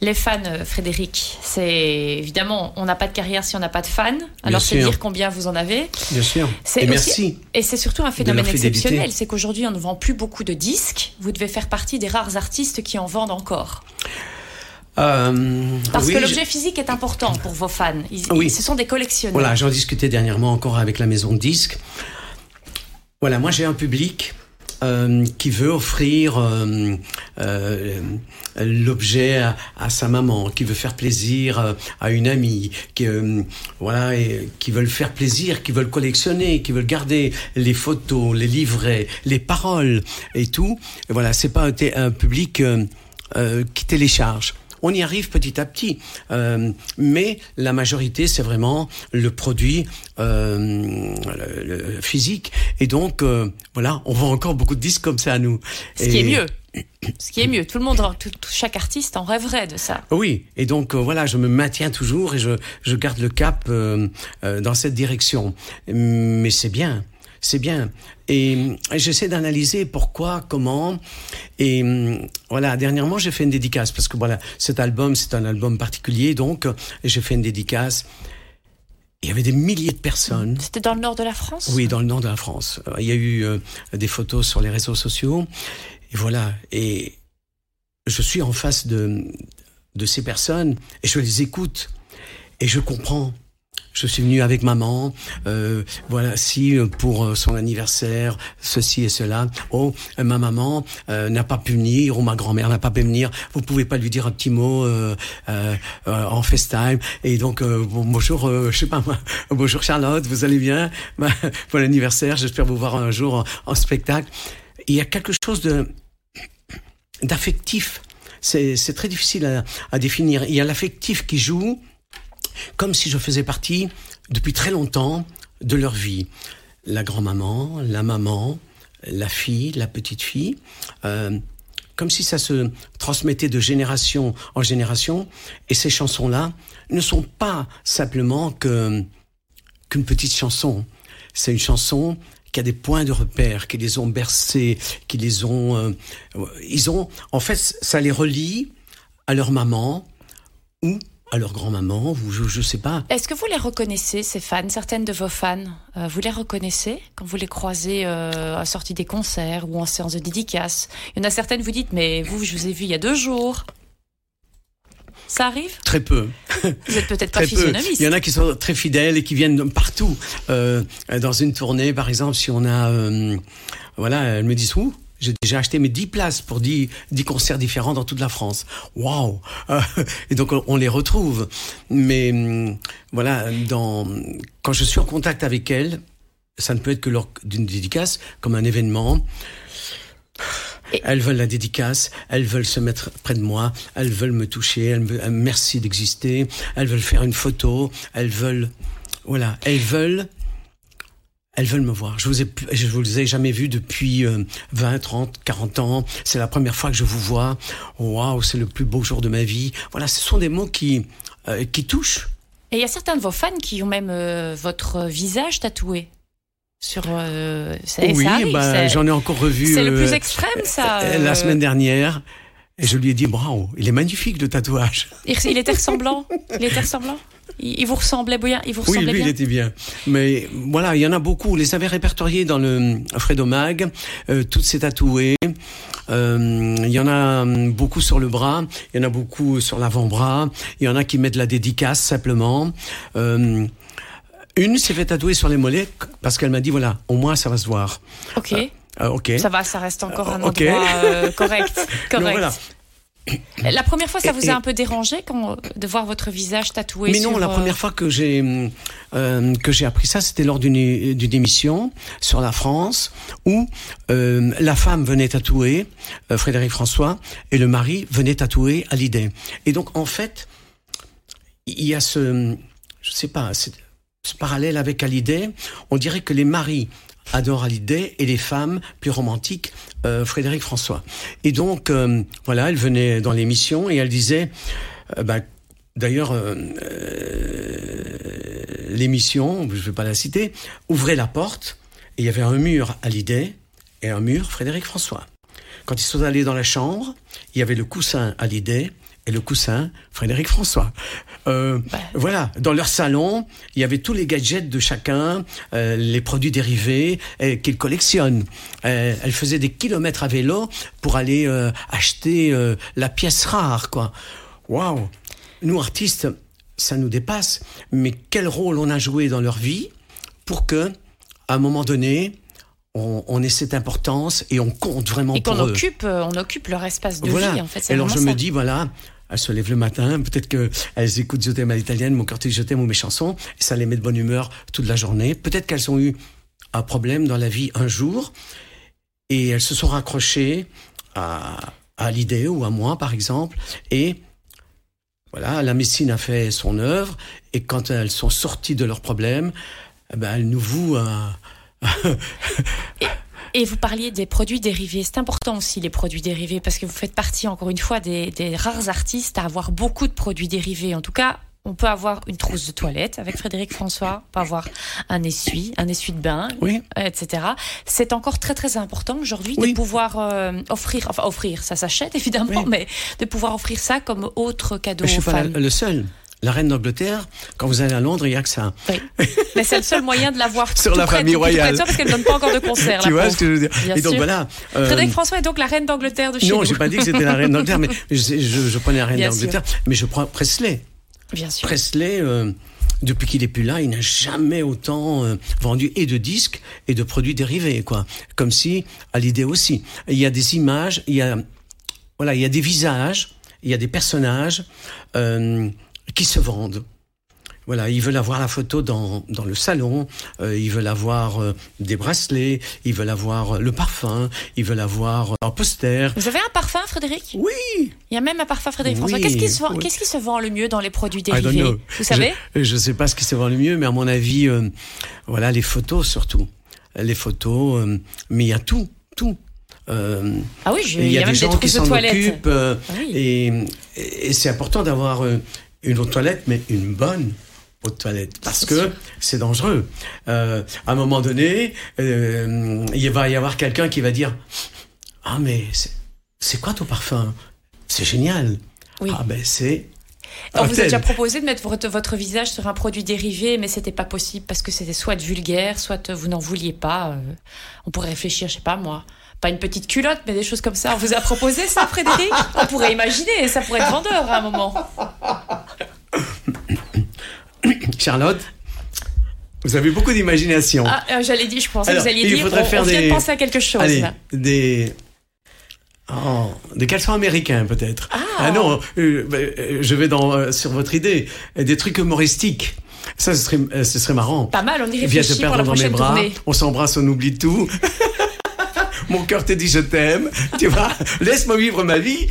Les fans, Frédéric c'est évidemment, on n'a pas de carrière si on n'a pas de fans. Alors c'est dire combien vous en avez. Bien sûr. Et merci. Et c'est surtout un phénomène exceptionnel, c'est qu'aujourd'hui on ne vend plus beaucoup de disques. Vous devez faire partie des rares artistes qui en vendent encore. Euh, Parce que l'objet physique est important pour vos fans. oui. Ce sont des collectionneurs. Voilà, j'en discutais dernièrement encore avec la maison de disques. Voilà, moi j'ai un public euh, qui veut offrir euh, euh, l'objet à, sa maman, qui veut faire plaisir à une amie, qui voilà, et, qui veulent faire plaisir, qui veulent collectionner, qui veulent garder les photos, les livrets, les paroles et tout. Et voilà, c'est pas un, un public qui télécharge. On y arrive petit à petit, euh, mais la majorité, c'est vraiment le produit euh, le, physique. Et donc, euh, voilà, on vend encore beaucoup de disques comme ça à nous. Ce qui est mieux. Ce qui est mieux, tout le monde, tout, chaque artiste en rêverait de ça. Oui, et donc voilà, je me maintiens toujours et je, je garde le cap dans cette direction. Mais c'est bien, c'est bien. Et j'essaie d'analyser pourquoi, comment. Et voilà, dernièrement, j'ai fait une dédicace parce que voilà, cet album, c'est un album particulier, donc j'ai fait une dédicace. Il y avait des milliers de personnes. C'était dans le nord de la France? Oui, dans le nord de la France. Il y a eu euh, des photos sur les réseaux sociaux. Et voilà. Et je suis en face de, de ces personnes et je les écoute et je comprends je suis venu avec maman, euh, voilà, si euh, pour euh, son anniversaire, ceci et cela. Oh, euh, ma maman n'a pas pu venir, ou ma grand-mère n'a pas pu venir. Vous pouvez pas lui dire un petit mot euh, en FaceTime. Et donc, bonjour, je sais pas bonjour Charlotte, vous allez bien? Pour l'anniversaire, j'espère vous voir un jour en, spectacle. il y a quelque chose de d'affectif. C'est très difficile à définir. Il y a l'affectif qui joue comme si je faisais partie depuis très longtemps de leur vie. La grand-maman, la maman, la fille, la petite fille, euh, comme si ça se transmettait de génération en génération. Et ces chansons-là ne sont pas simplement qu'une petite chanson. C'est une chanson qui a des points de repère, qui les ont bercés, qui les ont, euh, ils ont, en fait, ça les relie à leur maman ou à leur grand-maman, ou je ne sais pas. Est-ce que vous les reconnaissez, ces fans, certaines de vos fans? Euh, Vous les reconnaissez quand vous les croisez euh, à sortie des concerts ou en séance de dédicace? Il y en a certaines, vous dites, mais vous, je vous ai vu il y a deux jours. Ça arrive? Très peu. Vous êtes peut-être pas physionomiste. Il y en a qui sont très fidèles et qui viennent partout. Euh, dans une tournée, par exemple, si on a... Euh, voilà, elles me disent, où j'ai déjà acheté mes 10 places pour 10, 10 concerts différents dans toute la France. Waouh Et donc on, les retrouve. Mais hum, voilà, dans, quand je suis en contact avec elles, ça ne peut être que lors d'une dédicace, comme un événement. Elles veulent la dédicace, elles veulent se mettre près de moi, elles veulent me toucher, elles me merci d'exister, elles veulent faire une photo, elles veulent, voilà, elles veulent elles veulent me voir. Je vous ai, je vous ai jamais vu depuis 20, 30, 40 ans. C'est la première fois que je vous vois. Waouh, c'est le plus beau jour de ma vie. Voilà, ce sont des mots qui, euh, qui touchent. Et il y a certains de vos fans qui ont même euh, votre visage tatoué. Sur, euh, ça, oui, bah, j'en ai encore revu. C'est le plus extrême, ça. La semaine dernière. Et je lui ai dit, bravo, il est magnifique le tatouage. Il était ressemblant. Il était ressemblant. Il vous ressemblait bien Il vous ressemblait Oui, lui, il était bien. Mais voilà, il y en a beaucoup. Vous les avez répertoriés dans le Fredo Mag, euh, toutes ces tatouées. Euh, il y en a beaucoup sur le bras, il y en a beaucoup sur l'avant-bras, il y en a qui mettent la dédicace simplement. Euh, une s'est fait tatouer sur les mollets parce qu'elle m'a dit voilà, au moins ça va se voir. Ok. Ok. Ça va, ça reste encore un endroit correct. correct. voilà. La première fois, ça vous a un peu dérangé quand, de voir votre visage tatoué Mais non, sur, la euh, première fois que j'ai euh, que j'ai appris ça, c'était lors d'une d'une émission sur la France où euh, la femme venait tatouer euh, Frédéric François et le mari venait tatouer Hallyday. Et donc en fait, il y a ce je sais pas, ce parallèle avec Hallyday. On dirait que les maris adorent Hallyday et les femmes plus romantiques euh, Frédéric François. Et donc euh, voilà, elle venait dans l'émission et elle disait euh, bah, D'ailleurs, l'émission, je ne vais pas la citer, ouvrait la porte et il y avait un mur Hallyday et un mur Frédéric François. Quand ils sont allés dans la chambre, il y avait le coussin Hallyday et le coussin Frédéric François. Euh, Voilà, dans leur salon, il y avait tous les gadgets de chacun, euh, les produits dérivés euh, qu'ils collectionnent. Elle faisait des kilomètres à vélo pour aller acheter la pièce rare, quoi. Waouh Nous, artistes, ça nous dépasse, mais quel rôle on a joué dans leur vie pour que, à un moment donné, on, on ait cette importance et on compte vraiment Et pour eux. occupe, euh, on occupe leur espace de Voilà. vie, en fait. Et alors je me dis, voilà, elles se lèvent le matin, peut-être qu'elles écoutent Je t'aime à l'italienne, mon quartier Je t'aime ou mes chansons, et ça les met de bonne humeur toute la journée. Peut-être qu'elles ont eu un problème dans la vie un jour, et elles se sont raccrochées à, à l'idée ou à moi, par exemple, et voilà, la médecine a fait son œuvre, et quand elles sont sorties de leurs problèmes, eh ben, elles nous vouent un, Et vous parliez des produits dérivés. C'est important aussi les produits dérivés parce que vous faites partie encore une fois des, des rares artistes à avoir beaucoup de produits dérivés. En tout cas, on peut avoir une trousse de toilette avec Frédéric François, on peut avoir un essuie, un essuie de bain, oui, etc. C'est encore très très important aujourd'hui Oui. de pouvoir euh, offrir, enfin offrir, ça s'achète évidemment, Oui. mais de pouvoir offrir ça comme autre cadeau mais je aux suis pas le seul. La reine d'Angleterre, quand vous allez à Londres, il n'y a que ça. Oui. Mais c'est le seul moyen de l'avoir Sur tout la près- famille tout royale. parce qu'elle ne donne pas encore de concert. tu la vois pauvre. ce que je veux dire Bien Et donc sûr. voilà. euh, Frédéric François est donc la reine d'Angleterre de chez non, nous. j'ai pas dit que c'était la reine d'Angleterre, mais je, je, je prenais la reine d'Angleterre, mais je prends Presley. Bien sûr. Presley, euh, depuis qu'il est plus là, il n'a jamais autant euh, vendu et de disques et de produits dérivés, quoi. Comme si, à l'idée aussi, il y a des images, il y a, voilà, il y a des visages, il y a des personnages euh, qui se vendent. Voilà, ils veulent avoir la photo dans, dans le salon, euh, ils veulent avoir euh, des bracelets, ils veulent avoir euh, le parfum, ils veulent avoir un poster. Vous avez un parfum, Frédéric? Oui, Il y a même un parfum Frédéric Oui, François. Qu'est-ce qui, se vend, oui. qu'est-ce qui se vend le mieux dans les produits I don't dérivés? know. Vous savez? Je ne sais pas ce qui se vend le mieux, mais à mon avis, voilà, les photos surtout. Les photos, mais il y a tout, tout. Euh, Ah oui, il y, a, des même des gens qui trousses de s'en occupent. euh, Ah oui. et et c'est important d'avoir euh, une eau de toilette, mais une bonne eau de toilette, parce que c'est dangereux. Euh, à un moment donné, euh, il va y avoir quelqu'un qui va dire Ah, mais c'est- quoi ton parfum? C'est génial. Oui. Ah, ben c'est. On vous a déjà proposé de mettre votre, votre visage sur un produit dérivé, mais c'était pas possible parce que c'était soit vulgaire, soit vous n'en vouliez pas. euh, on pourrait réfléchir, je sais pas moi, pas une petite culotte, mais des choses comme ça. On vous a proposé ça, Frédéric? On pourrait imaginer, ça pourrait être vendeur à un moment. Charlotte, vous avez beaucoup d'imagination. Ah, euh, j'allais dire, je pensais Alors, que vous alliez il dire, faudrait on, faire on vient des- de penser à quelque chose. Allez, là. des. Oh, des caleçons américains peut-être. Ah. non, euh, bah, euh, je vais dans euh, sur votre idée, des trucs humoristiques. Ça, ce serait, ce serait marrant. Pas mal, on y Viens te réfléchit pour la perdre dans mes bras, tournée. on s'embrasse, on oublie tout. Mon cœur te dit je t'aime, tu vois. Laisse-moi vivre ma vie.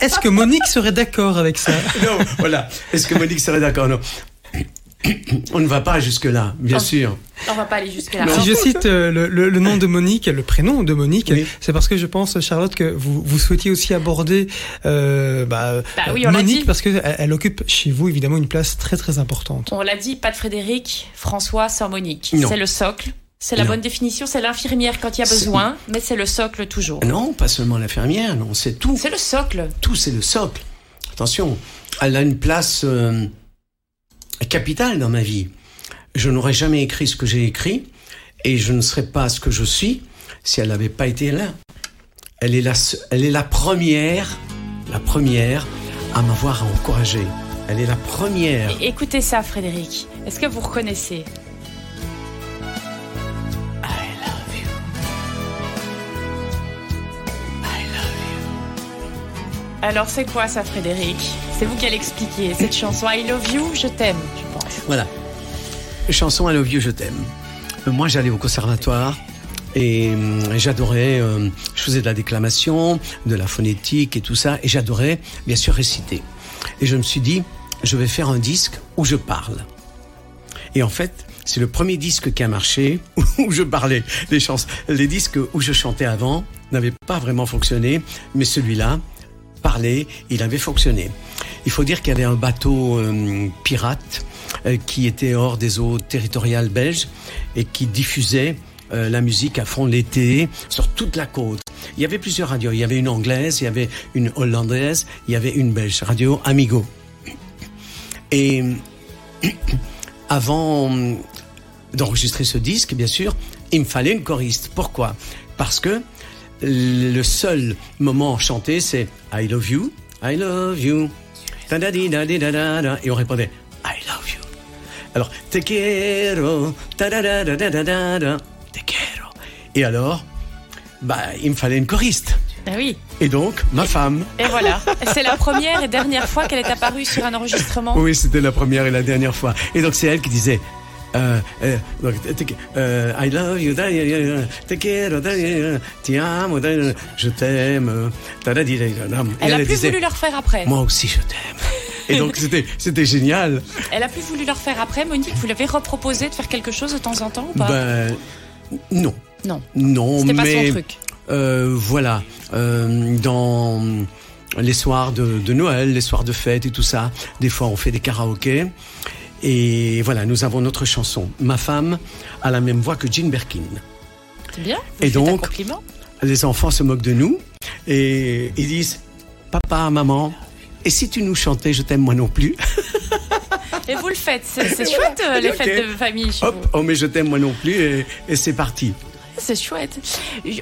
Est-ce que Monique serait d'accord avec ça? Non, voilà. Est-ce que Monique serait d'accord? Non. On ne va pas jusque là, bien Oh. sûr. On va pas aller jusque-là. Si je cite euh, le, le- le nom de Monique, le prénom de Monique, Oui. c'est parce que je pense, Charlotte, que vous, vous souhaitiez aussi aborder euh, bah, Bah oui, on l'a Monique dit. parce qu'elle elle occupe chez vous évidemment une place très très importante. On l'a dit, pas de Frédéric, François sans Monique. C'est le socle. C'est la Non. bonne définition, c'est l'infirmière quand il y a besoin, mais c'est le socle toujours. Non, pas seulement l'infirmière, non, c'est tout. C'est le socle. Tout, c'est le socle. Attention, elle a une place euh, capitale dans ma vie. Je n'aurais jamais écrit ce que j'ai écrit et je ne serais pas ce que je suis si elle n'avait pas été là. Elle est la, elle est la première, la première à m'avoir encouragé. Elle est la première. Écoutez ça, Frédéric. Est-ce que vous reconnaissez Alors c'est quoi ça Frédéric? C'est vous qui allez expliquer cette chanson I Love You, je t'aime, je pense. Voilà. Chanson I Love You, je t'aime. Euh, Moi, j'allais au conservatoire et euh, j'adorais, euh, je faisais de la déclamation, de la phonétique et tout ça, et j'adorais bien sûr réciter. Et je me suis dit, je vais faire un disque où je parle. Et en fait, c'est le premier disque qui a marché où je parlais. Les les disques où je chantais avant n'avaient pas vraiment fonctionné, mais celui-là, parler, il avait fonctionné. Il faut dire qu'il y avait un bateau euh, pirate euh, qui était hors des eaux territoriales belges et qui diffusait euh, la musique à fond l'été sur toute la côte. Il y avait plusieurs radios. Il y avait une anglaise, il y avait une hollandaise, il y avait une belge, radio Amigo. Et avant d'enregistrer ce disque, bien sûr, il me fallait une choriste. Pourquoi? Parce que le seul moment chanté, c'est I love you, I love you, et on répondait I love you. Alors, te quiero, te quiero. Et alors, bah, il me fallait une choriste. Ah oui. Et donc, ma femme. Et voilà. C'est la première et dernière fois qu'elle est apparue sur un enregistrement. Oui, c'était la première et la dernière fois. Et donc, c'est elle qui disait. Donc, te- euh, I love you, te quiero, ti amo, je t'aime. Elle a plus voulu le refaire après. moi aussi je t'aime. Et donc c'était génial. Elle a plus voulu le refaire après. Monique, vous l'avez reproposé de faire quelque chose de temps en temps ou pas? Ben non, Non. non, C'était pas mais son truc. euh, voilà, euh, dans les soirs de, de Noël, les soirs de fête et tout ça, des fois on fait des karaokés. Et voilà, nous avons notre chanson. Ma femme a la même voix que Jean Birkin. C'est bien. Et donc- compliment. Les enfants se moquent de nous et ils disent Papa, maman, et si tu nous chantais Je t'aime moi non plus Et vous le faites. C'est chouette euh, les fêtes de famille chez vous. Hop, oh mais je t'aime moi non plus et, et c'est parti. C'est chouette.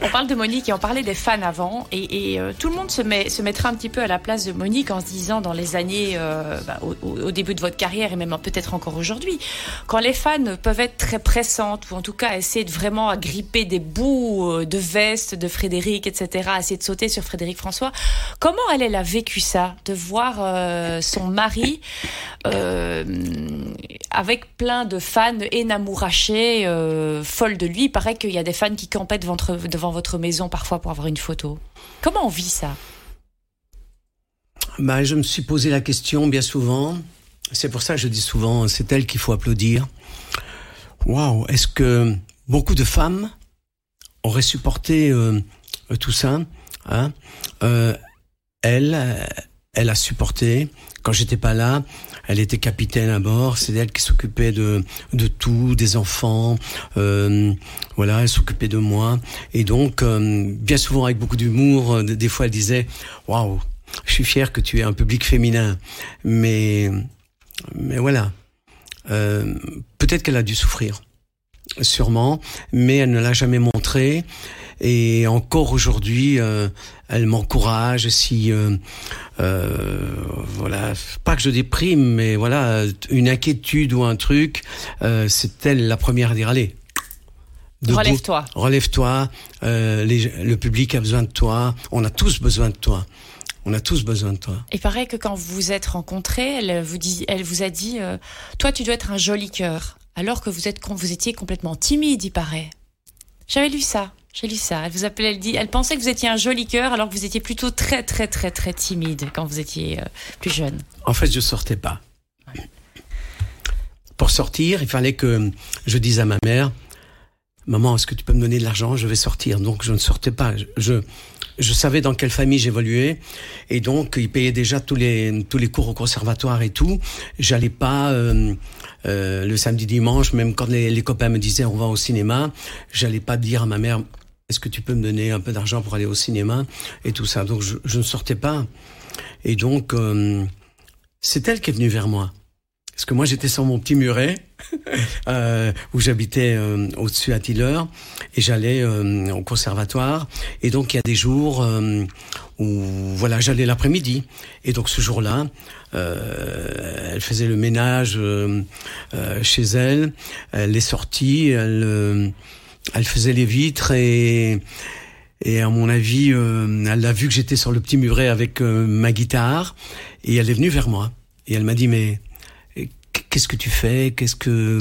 On parle de Monique et on parlait des fans avant. Et, euh, tout le monde se, met, se mettra un petit peu à la place de Monique en se disant dans les années, euh, bah, au, début de votre carrière et même peut-être encore aujourd'hui, quand les fans peuvent être très pressantes ou en tout cas essayer de vraiment agripper des bouts euh, de veste de Frédéric, etc., essayer de sauter sur Frédéric François, comment elle, a vécu ça De voir son mari avec plein de fans énamourachés, folles de lui? Il paraît qu'il y a des fans qui campaient devant, votre- maison parfois pour avoir une photo. Comment on vit ça? Bah, je me suis posé la question bien souvent. C'est pour ça que je dis souvent, c'est elle qu'il faut applaudir. Waouh, est-ce que beaucoup de femmes auraient supporté euh, tout ça hein? Euh, Elle, elle a supporté. Quand j'étais pas là, elle était capitaine à bord. C'est elle qui s'occupait de de tout, des enfants. Euh, voilà, elle s'occupait de moi. Et donc, euh, bien souvent avec beaucoup d'humour, euh, des fois elle disait, waouh, je suis fier que tu aies un public féminin. Mais, mais voilà. Euh, peut-être qu'elle a dû souffrir. Sûrement. Mais elle ne l'a jamais montré. Et encore aujourd'hui, euh, elle m'encourage. Si, euh, euh, voilà, pas que je déprime, mais voilà, une inquiétude ou un truc, c'est elle la première à dire allez. Relève-toi. Relève-toi, le public a besoin de toi, on a tous besoin de toi. On a tous besoin de toi. Il paraît que quand vous vous êtes rencontrés, elle vous, dit, elle vous a dit euh, Toi, tu dois être un joli cœur. Alors que vous, êtes, vous étiez complètement timide, il paraît. J'avais lu ça. J'ai lu ça. Elle vous appelait, elle dit, elle pensait que vous étiez un joli cœur alors que vous étiez plutôt très, très, très, très timide quand vous étiez euh, plus jeune. En fait, je sortais pas. Pour sortir, il fallait que je dise à ma mère, maman, est-ce que tu peux me donner de l'argent? Je vais sortir. Donc, je ne sortais pas. Je, je savais dans quelle famille j'évoluais. Et donc, ils payaient déjà tous les, tous les cours au conservatoire et tout. J'allais pas, euh, euh, le samedi, dimanche, même quand les, les copains me disaient on va au cinéma, j'allais pas dire à ma mère, est-ce que tu peux me donner un peu d'argent pour aller au cinéma et tout ça. Donc, je, je ne sortais pas. Et donc, euh, c'est elle qui est venue vers moi. Parce que moi, j'étais sur mon petit muret, euh, où j'habitais euh, au-dessus à Tiller, et j'allais euh, au conservatoire. Et donc, il y a des jours euh, où, voilà, j'allais l'après-midi. Et donc, ce jour-là, euh, elle faisait le ménage chez elle. Elle est sortie, elle, elle faisait les vitres et Et à mon avis, euh, elle a vu que j'étais sur le petit muret avec euh, ma guitare et elle est venue vers moi. Et elle m'a dit mais qu'est-ce que tu fais? Qu'est-ce que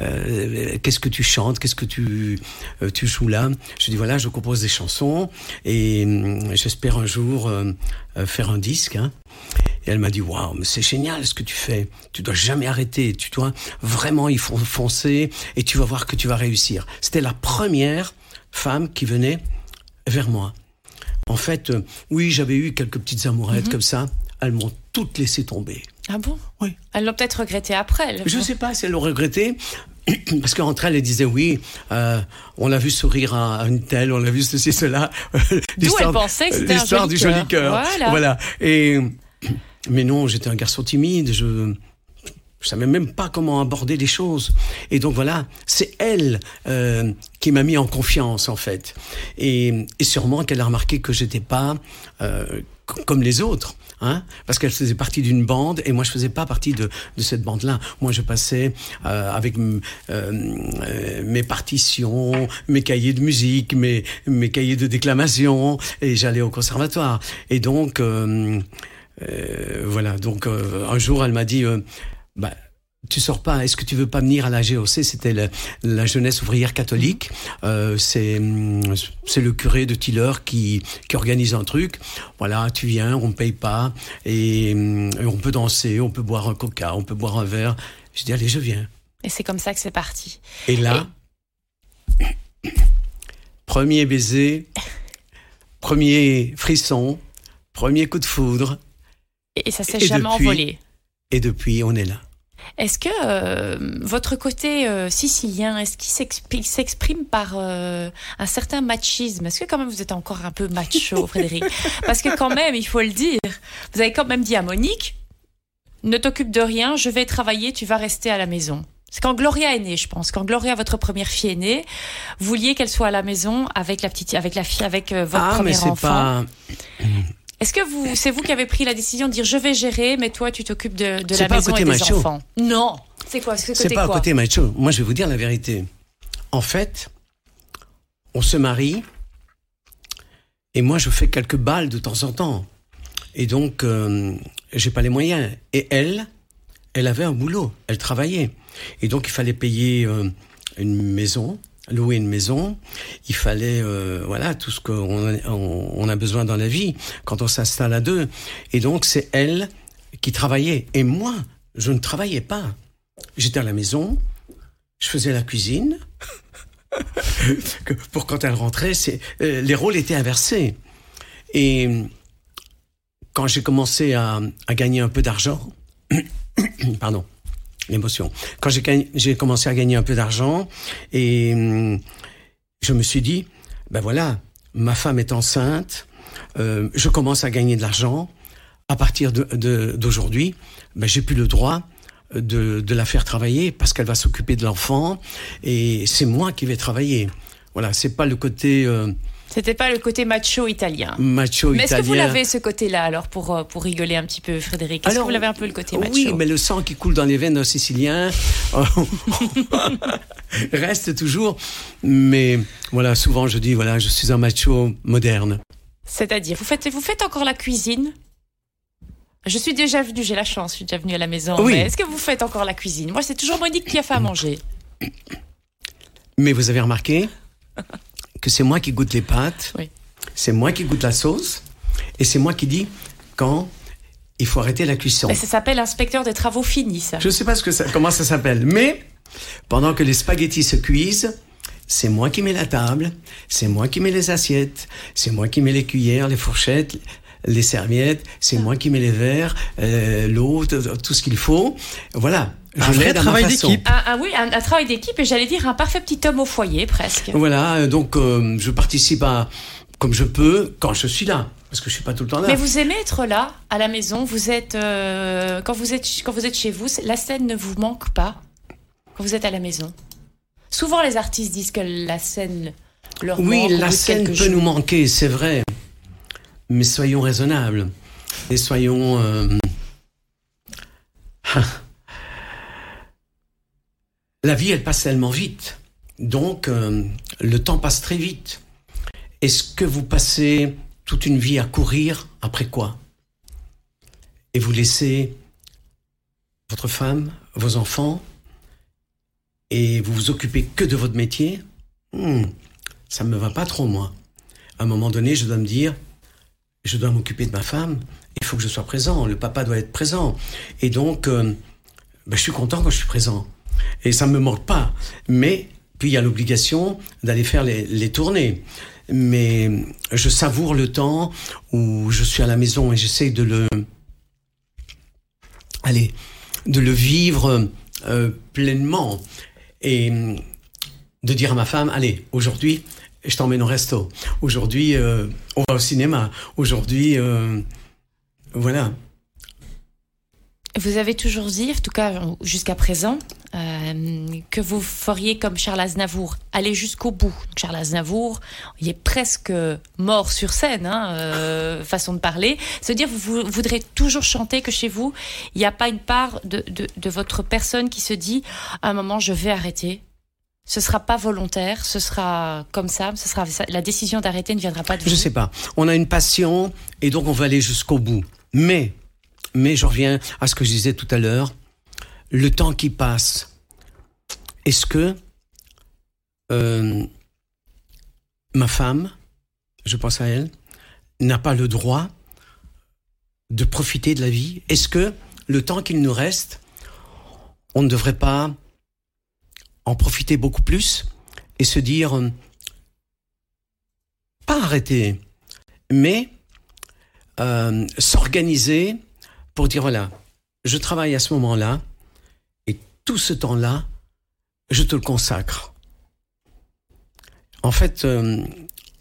euh, qu'est-ce que tu chantes? Qu'est-ce que tu euh, tu joues là? Je dis voilà, je compose des chansons et euh, j'espère un jour euh, faire un disque. Hein. Et elle m'a dit waouh, mais c'est génial ce que tu fais. Tu dois jamais arrêter. Tu dois vraiment y fon- foncer et tu vas voir que tu vas réussir. C'était la première femme qui venait vers moi. En fait, oui, j'avais eu quelques petites amourettes comme ça. Elles m'ont toutes laissé tomber. Ah bon? Oui. Elles l'ont peut-être regretté après. elles. Je ne sais pas si elles l'ont regretté. Parce qu'entre elles, elles disaient oui, euh, on l'a vu sourire à une telle, on l'a vu ceci, cela. L'histoire- elles pensaient que c'était un L'histoire du joli cœur. Voilà. Et, mais non, j'étais un garçon timide, je je savais même pas comment aborder les choses. Et donc voilà, c'est elle euh, qui m'a mis en confiance en fait. Et, et sûrement qu'elle a remarqué que j'étais pas euh, comme les autres. Hein, parce qu'elle faisait partie d'une bande et moi je faisais pas partie de, de cette bande-là. Moi je passais euh, avec euh, euh, mes partitions, mes cahiers de musique, mes, mes cahiers de déclamation et j'allais au conservatoire. Et donc euh, euh, voilà, donc euh, un jour elle m'a dit bah, tu sors pas, est-ce que tu veux pas venir à la GOC C'était la, jeunesse ouvrière catholique. Euh, c'est hum, c'est le curé de Tiller qui, qui organise un truc. Voilà, tu viens, on ne paye pas et, hum, et on peut danser, on peut boire un coca, on peut boire un verre. Je dis allez, je viens. Et c'est comme ça que c'est parti. Et là, premier baiser, premier frisson, premier coup de foudre, Et, ça s'est jamais depuis- envolé. et depuis on est là. Est-ce que euh, votre côté euh, sicilien, est-ce qu'il s'exprime, par euh, un certain machisme? Est-ce que quand même vous êtes encore un peu macho, Frédéric? Parce que quand même, il faut le dire, vous avez quand même dit à Monique, ne t'occupe de rien, je vais travailler, tu vas rester à la maison. C'est quand Gloria est née, je pense. Quand Gloria, votre première fille, est née, vous vouliez qu'elle soit à la maison avec la petite, avec la fille, avec votre ah, premier mais enfant. pas. Est-ce que vous, c'est vous qui avez pris la décision de dire je vais gérer, mais toi tu t'occupes de, la pas maison et côté des macho. enfants Non. C'est quoi? C'est pas quoi? à côté macho. Moi, je vais vous dire la vérité. En fait, on se marie et moi, je fais quelques balles de temps en temps. Et donc, euh, j'ai pas les moyens. Et elle, elle avait un boulot. Elle travaillait. Et donc, il fallait payer euh, une maison, louer une maison. Il fallait, euh, voilà, tout ce qu'on on, on a besoin dans la vie quand on s'installe à deux. Et donc, c'est elle qui travaillait. Et moi, je ne travaillais pas. J'étais à la maison, je faisais la cuisine. Pour quand elle rentrait, euh, les rôles étaient inversés. Et quand j'ai commencé à gagner un peu d'argent, pardon, l'émotion. Quand j'ai commencé à gagner un peu d'argent, et hum, je me suis dit, ben voilà, ma femme est enceinte, euh, je commence à gagner de l'argent. À partir de- de- d'aujourd'hui, ben, j'ai plus le droit de, de la faire travailler parce qu'elle va s'occuper de l'enfant et c'est moi qui vais travailler. Voilà, c'est pas le côté euh, C'était pas le côté macho italien. macho Mais est-ce que vous italien. l'avez ce côt-là alors pour euh, pour rigoler un petit peu, Frédéric? Est-ce que vous l'avez un peu le côté macho? Oui, mais le sang qui coule dans les veines d'un Sicilien euh, reste toujours. Mais voilà, souvent je dis voilà, je suis un macho moderne. C'est-à-dire, vous faites vous faites encore la cuisine? Je suis déjà venue, j'ai la chance, je suis déjà venue à la maison. Oui. Mais est-ce que vous faites encore la cuisine? Moi, c'est toujours Monique qui a fait à manger. Mais vous avez remarqué? Que c'est moi qui goûte les pâtes, Oui. c'est moi qui goûte la sauce, et c'est moi qui dis quand il faut arrêter la cuisson. Mais ça s'appelle inspecteur des travaux finis, ça. Je ne sais pas ce que ça, comment ça s'appelle, mais pendant que les spaghettis se cuisent, c'est moi qui mets la table, c'est moi qui mets les assiettes, c'est moi qui mets les cuillères, les fourchettes, les serviettes, c'est moi qui mets les verres, euh, l'eau, tout ce qu'il faut. Voilà. Je Un vrai l'aide à ma travail d'équipe. Un, un- oui, un, un travail d'équipe et j'allais dire un parfait petit homme au foyer, presque. Voilà, euh, donc euh, je participe à comme je peux quand je suis là, parce que je suis pas tout le temps là. Mais vous aimez être là, à la maison. Vous êtes euh, quand vous êtes quand vous êtes chez vous, la scène ne vous manque pas quand vous êtes à la maison? Souvent, les artistes disent que la scène leur Oui, manque bout la scène peut jours. nous manquer, c'est vrai. Mais soyons raisonnables. Et soyons... euh, La vie, elle passe tellement vite. Donc, euh, le temps passe très vite. Est-ce que vous passez toute une vie à courir après quoi? Et vous laissez votre femme, vos enfants, et vous vous occupez que de votre métier? Hmm, Ça ne me va pas trop, moi. À un moment donné, je dois me dire, je dois m'occuper de ma femme, il faut que je sois présent, le papa doit être présent. Et donc, euh, ben, je suis content quand je suis présent. Et ça ne me manque pas. Mais, puis il y a l'obligation d'aller faire les, tournées mais je savoure le temps où je suis à la maison et j'essaie de le, allez, de le vivre euh, pleinement et de dire à ma femme, allez, aujourd'hui, je t'emmène au resto. Aujourd'hui, euh, on va au cinéma. Aujourd'hui, euh, voilà. Vous avez toujours dit, en tout cas jusqu'à présent, euh, que vous feriez comme Charles Aznavour, aller jusqu'au bout. Charles Aznavour, il est presque mort sur scène, hein, façon de parler. Se dire, vous, voudrez toujours chanter que chez vous, il n'y a pas une part de, de, votre personne qui se dit, à un moment, je vais arrêter. Ce sera pas volontaire, ce sera comme ça, ce sera la décision d'arrêter ne viendra pas de vous. Je sais pas. On a une passion et donc on va aller jusqu'au bout. Mais mais je reviens à ce que je disais tout à l'heure, le temps qui passe. Est-ce que euh, ma femme, je pense à elle, n'a pas le droit de profiter de la vie? Est-ce que le temps qu'il nous reste, on ne devrait pas en profiter beaucoup plus et se dire, pas arrêter, mais euh, s'organiser pour dire voilà, je travaille à ce moment-là et tout ce temps-là, je te le consacre. En fait, euh,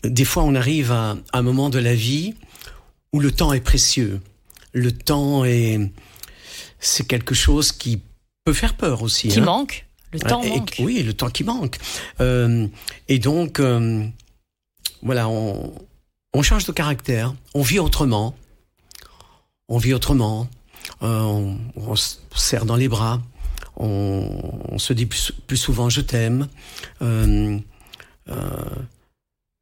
des fois, on arrive à, un moment de la vie où le temps est précieux. Le temps est, c'est quelque chose qui peut faire peur aussi. Qui hein. manque. Le temps et, manque. Oui, le temps qui manque. Euh, et donc, euh, voilà, on, on change de caractère, on vit autrement on vit autrement, euh, on, on, se serre dans les bras, on, on se dit plus, plus, souvent je t'aime. Euh, euh,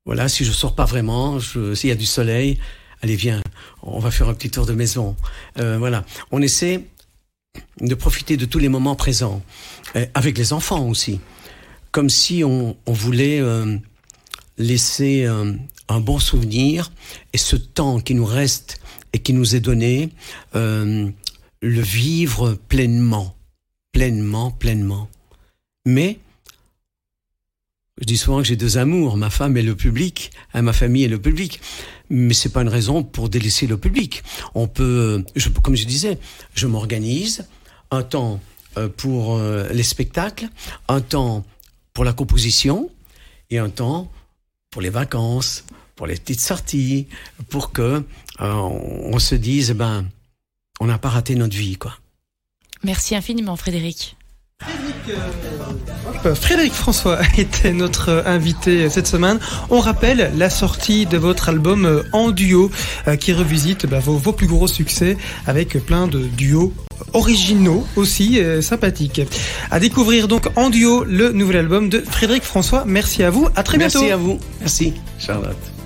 voilà, si je sors pas vraiment, s'il y a du soleil, allez viens, on va faire un petit tour de maison. Euh, voilà, on essaie de profiter de tous les moments présents, avec les enfants aussi, comme si on, voulait euh, laisser un bon souvenir et ce temps qui nous reste et qui nous est donné, euh, le vivre pleinement, pleinement, pleinement. Mais, je dis souvent que j'ai deux amours, ma femme et le public, hein, ma famille et le public. Mais c'est pas une raison pour délaisser le public. On peut, je, comme je disais, je m'organise un temps euh, pour euh, les spectacles, un temps pour la composition et un temps pour les vacances, pour les petites sorties, pour que euh, on se dise, ben, on n'a pas raté notre vie, quoi. Merci infiniment, Frédéric. Euh, Frédéric François était notre invité cette semaine. On rappelle la sortie de votre album euh, en duo qui revisite bah, vos, vos, plus gros succès avec plein de duos originaux aussi euh, sympathiques. À découvrir donc en duo le nouvel album de Frédéric François. Merci à vous. À très Merci bientôt. Merci à vous. Merci Charlotte.